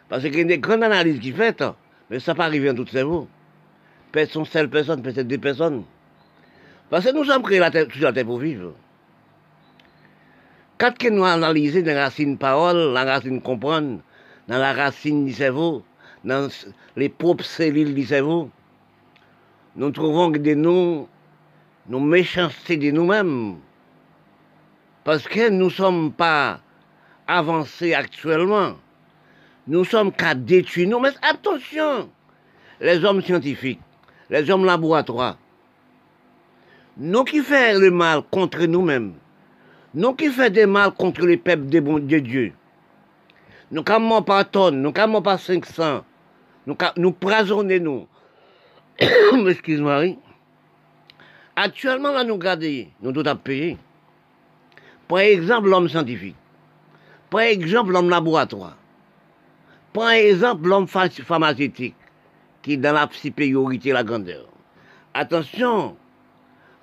Parce qu'il y a des grandes analyses qui fait, hein. mais ça pas arriver en ces mots. Personne, seule personne, peut-être deux personnes. Parce que nous sommes créés la terre, sur la terre pour vivre. Quand nous analysons la racine parole, la racine comprendre, dans la racine du cerveau, dans les propres cellules du cerveau, nous trouvons que de nous, nos de nous-mêmes, parce que nous ne sommes pas avancés actuellement. Nous sommes qu'à détruire nous. Mais attention, les hommes scientifiques, les hommes laboratoires, nous qui faisons le mal contre nous-mêmes, nous qui faisons des mal contre les peuples de Dieu, nous ne pas tonnes, nous ne pas 500, nous, nous nous. Excuse-moi, Actuellement, là, nous gardons, nous devons payer. Par exemple, l'homme scientifique. Par exemple, l'homme laboratoire. Par exemple, l'homme pharmaceutique, qui est dans la supériorité la grandeur. Attention,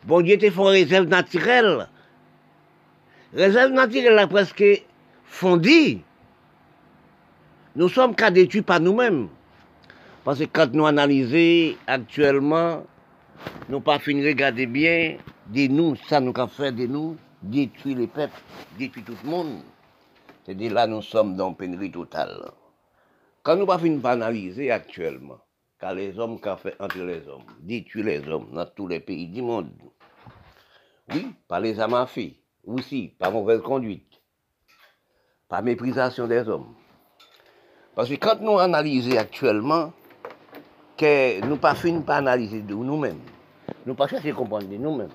bon Dieu te fait réserve naturelle. Réserve naturelle, là, presque fondue. Nous sommes qu'à détruire par nous-mêmes. Parce que quand nous analysons actuellement, nous pas fini de regarder bien, de nous, ça nous a fait de nous, détruire les peuples, détruire tout le monde. C'est-à-dire là, nous sommes dans pénurie totale. Quand nous pas fini par analyser actuellement, car les hommes ont fait entre les hommes, détruire les hommes dans tous les pays du monde. Oui, par les amafies, aussi par mauvaise conduite, par méprisation des hommes. Parce que quand nous analysons actuellement, que nous pas fini par analyser de nous-mêmes, nous pas chercher à comprendre de nous-mêmes.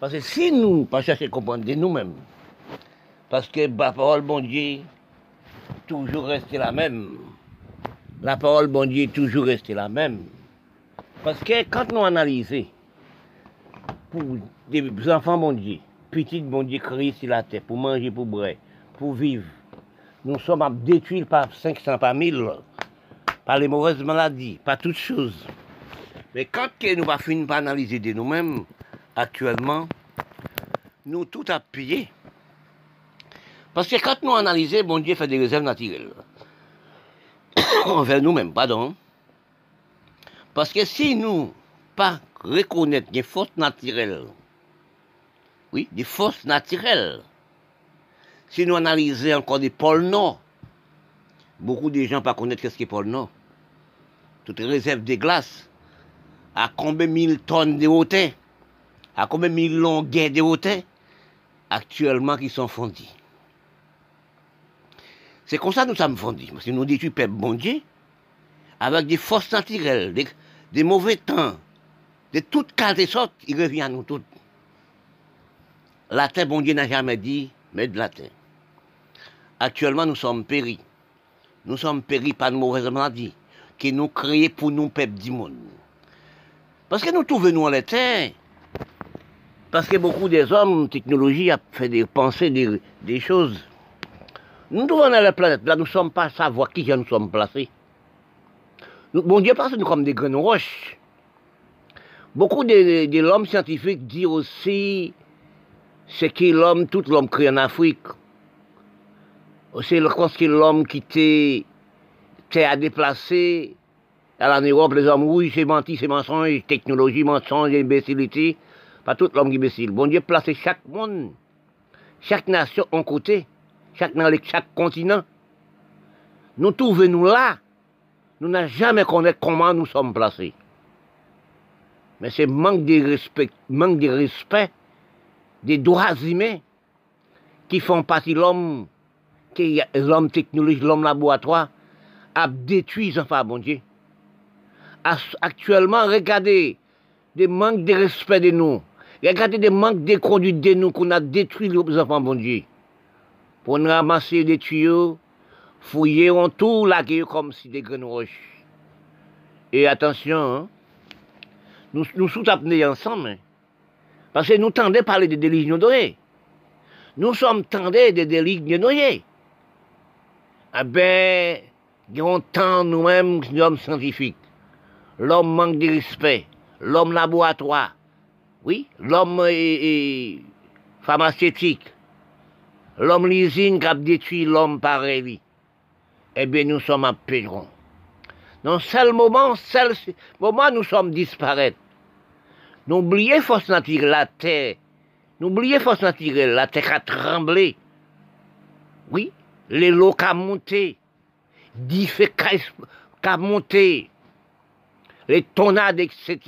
Parce que si nous pas chercher à comprendre de nous-mêmes, parce que la parole bon Dieu toujours rester la même. La parole bon Dieu toujours rester la même. Parce que quand nous analysons pour des enfants bon Dieu, petits bon Dieu créés sur la terre, pour manger, pour boire, pour vivre, nous sommes détruits par 500, par 1000, par les mauvaises maladies, par toutes choses. Mais quand nous va finir par analyser de nous-mêmes, actuellement, nous tout à payer. Parce que quand nous analysons, bon Dieu fait des réserves naturelles. Envers nous-mêmes, pardon. Parce que si nous pas reconnaître des forces naturelles, oui, des forces naturelles, si nous analysons encore des pôles nord, beaucoup de gens pas ce qu'est pôle nord. Toutes les réserves de glace, à combien de mille tonnes de hauteur, à combien de mille longueurs de hauteur, actuellement qui sont fondis. C'est comme ça que nous sommes fondis. Parce que nous le peuple bon Dieu, avec des forces naturelles, des, mauvais temps, de toutes qualités sortes, il revient à nous toutes. La terre, bon Dieu n'a jamais dit, mais de la terre. Actuellement, nous sommes péris. Nous sommes péris par une mauvaise maladie qui nous créée pour nous, peuple du monde. Parce que nous trouvons nous en la terre, parce que beaucoup des hommes, technologie a fait des pensées, des, choses. Nous trouvons dans la planète, là nous ne sommes pas à savoir qui nous sommes placés. Bon Dieu pense nous comme des graines roches. Beaucoup de, de l'homme scientifique dit aussi c'est que l'homme, tout l'homme créé en Afrique. C'est l'homme qui était à déplacer à l'Europe, les hommes, oui, c'est menti, c'est mensonge, technologie, mensonge, imbécilité. Pas tout l'homme qui imbécile. Bon Dieu place chaque monde, chaque nation en côté, chaque, chaque continent. Nous trouvons nous là? Nous n'avons jamais connu comment nous sommes placés. Mais c'est manque de respect, manque de respect des droits humains qui font partie de l'homme, l'homme technologique, l'homme laboratoire, a détruit les enfants, bon Dieu. Actuellement, regardez des manques de respect de nous. Regardez des manques de conduite de nous qu'on a détruit les enfants, bon Dieu. Pour nous ramasser des tuyaux, fouiller en tout la comme si des graines roches. Et attention, hein, nous nous sous ensemble. Hein. Parce que nous tendons parler des délits ignorés. Nous sommes tendés des délits ignorés. Eh bien, nous temps nous-mêmes, l'homme scientifique. L'homme manque de respect. L'homme laboratoire. Oui, l'homme pharmaceutique. L'homme l'usine qui a détruit l'homme pareil. Eh bien, nous sommes à Pédron. Dans seul moment, seul moment, nous sommes disparaître. N'oubliez force naturelle, la terre. N'oubliez force naturelle, la terre a tremblé. Oui, les lots qui monté, qui a monté, les tonades, etc.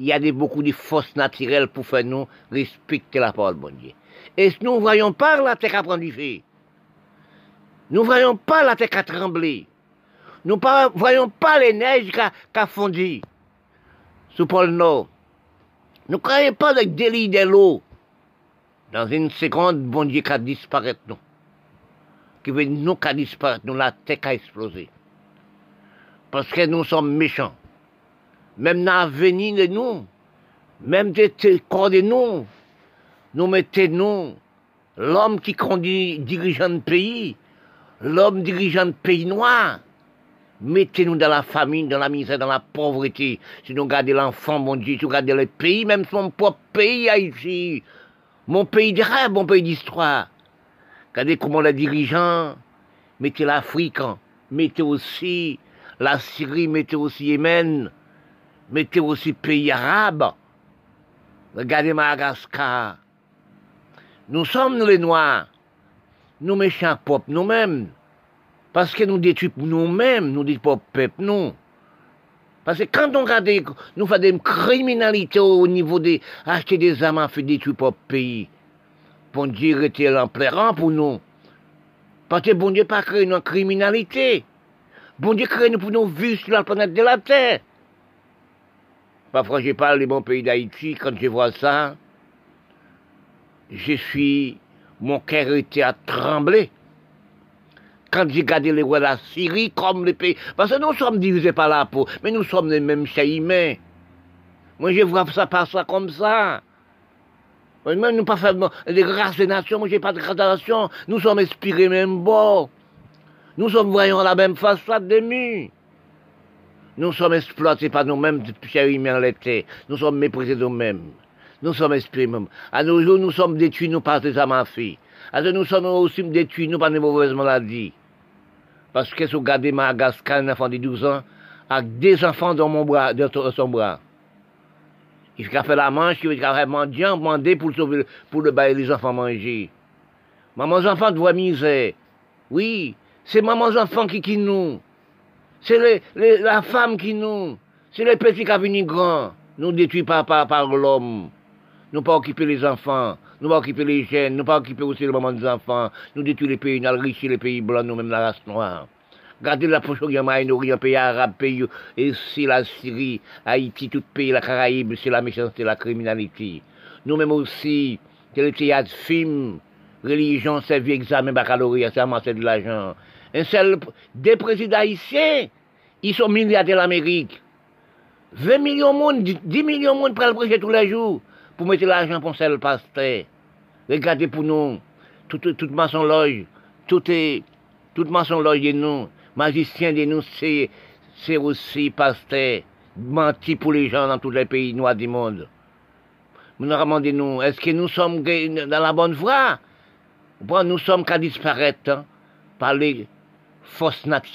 Il y a des, beaucoup de forces naturelles pour faire nous respecter la parole de Dieu. Et nous ne voyons pas la terre à prendre feu, nous ne voyons pas la terre à trembler, nous ne voyons pas les neiges qui a fondu sous pôle Nord. Ne croyez pas avec délit de l'eau. Dans une seconde, bon Dieu qu'à disparaître, nous. Qui veut nous qu'à disparaître, nous, la terre a explosé. Parce que nous sommes méchants. Même dans l'avenir de nous, même des corps de nous, nous mettons nous, l'homme qui conduit, dirigeant le pays, l'homme dirigeant le pays noir, Mettez-nous dans la famine, dans la misère, dans la pauvreté. Si nous gardons l'enfant, mon Dieu, si nous gardons le pays, même son propre pays Haïti, mon pays de rêve, mon pays d'histoire. Regardez comment les dirigeants, mettez l'Afrique, mettez aussi la Syrie, mettez aussi Yémen, mettez aussi pays arabes. Regardez Madagascar. Nous sommes, nous les Noirs, nous méchants propres, nous-mêmes. Parce que nous détruisons nous-mêmes, nous disons pas peuple, non. Parce que quand on regarde, nous faisons des criminalités au niveau des acheter des armes à faire détruire le pays. Bon Dieu était l'emplérant pour nous. Parce que bon Dieu pas créé une criminalité. Bon Dieu crée nous pour nous vivre sur la planète de la Terre. Parfois je parle du bon pays d'Haïti, quand je vois ça, je suis, mon cœur était à trembler quand j'ai gardé les rois de la Syrie comme les pays. Parce que nous sommes divisés par la peau, mais nous sommes les mêmes humains. Moi, je vois ça par ça comme ça. Même nous pas faire des grâces des nations, moi j'ai pas de grâce Nous sommes inspirés même bon. Nous sommes voyons la même façade de murs. Nous sommes exploités par nous-mêmes, chers humains l'été. Nous sommes méprisés nous-mêmes. Nous sommes même. À nos jours, nous sommes détruits, nous, par des amants À nous sommes aussi détruits, nous, par des mauvaises maladies. Parce que si vous regardez Madagascar, un enfant de 12 ans, avec des enfants dans, son bras. Il a fait la manche, il a fait manger, demander pour, sauver, pour le bailler les enfants manger. Maman enfants voix misère. Oui, c'est maman enfants qui, qui nous. C'est la femme qui nous. C'est les petits qui venu grands. Nous pas par, par l'homme. Nous pas occuper les enfants. Nous pas occuper les jeunes, nous pas occuper aussi le moment des enfants. Nous détruisons les pays, nous enrichissons les pays blancs, nous-mêmes la race noire. Regardez la prochaine guerre pays arabe, pays, et c'est la Syrie, Haïti, tout pays, la Caraïbe, c'est la méchanceté, la criminalité. Nous-mêmes aussi, c'est le théâtre, film, religion, vie, examen, baccalauréat, c'est amasser de l'argent. Un seul, des présidents haïtiens, ils sont milliardaires l'Amérique. 20 millions de monde, 10 millions de monde pour le prêcher tous les jours pour mettre l'argent pour le pasteur. Regardez pour nous, toute, toute loge, tout est, toute loge de nous, magicien de nous, c'est, aussi pasteur, menti pour les gens dans tous les pays noirs du monde. Nous nous demandons, nous, est-ce que nous sommes dans la bonne voie? Bon, nous sommes qu'à disparaître hein, par les fausses natures.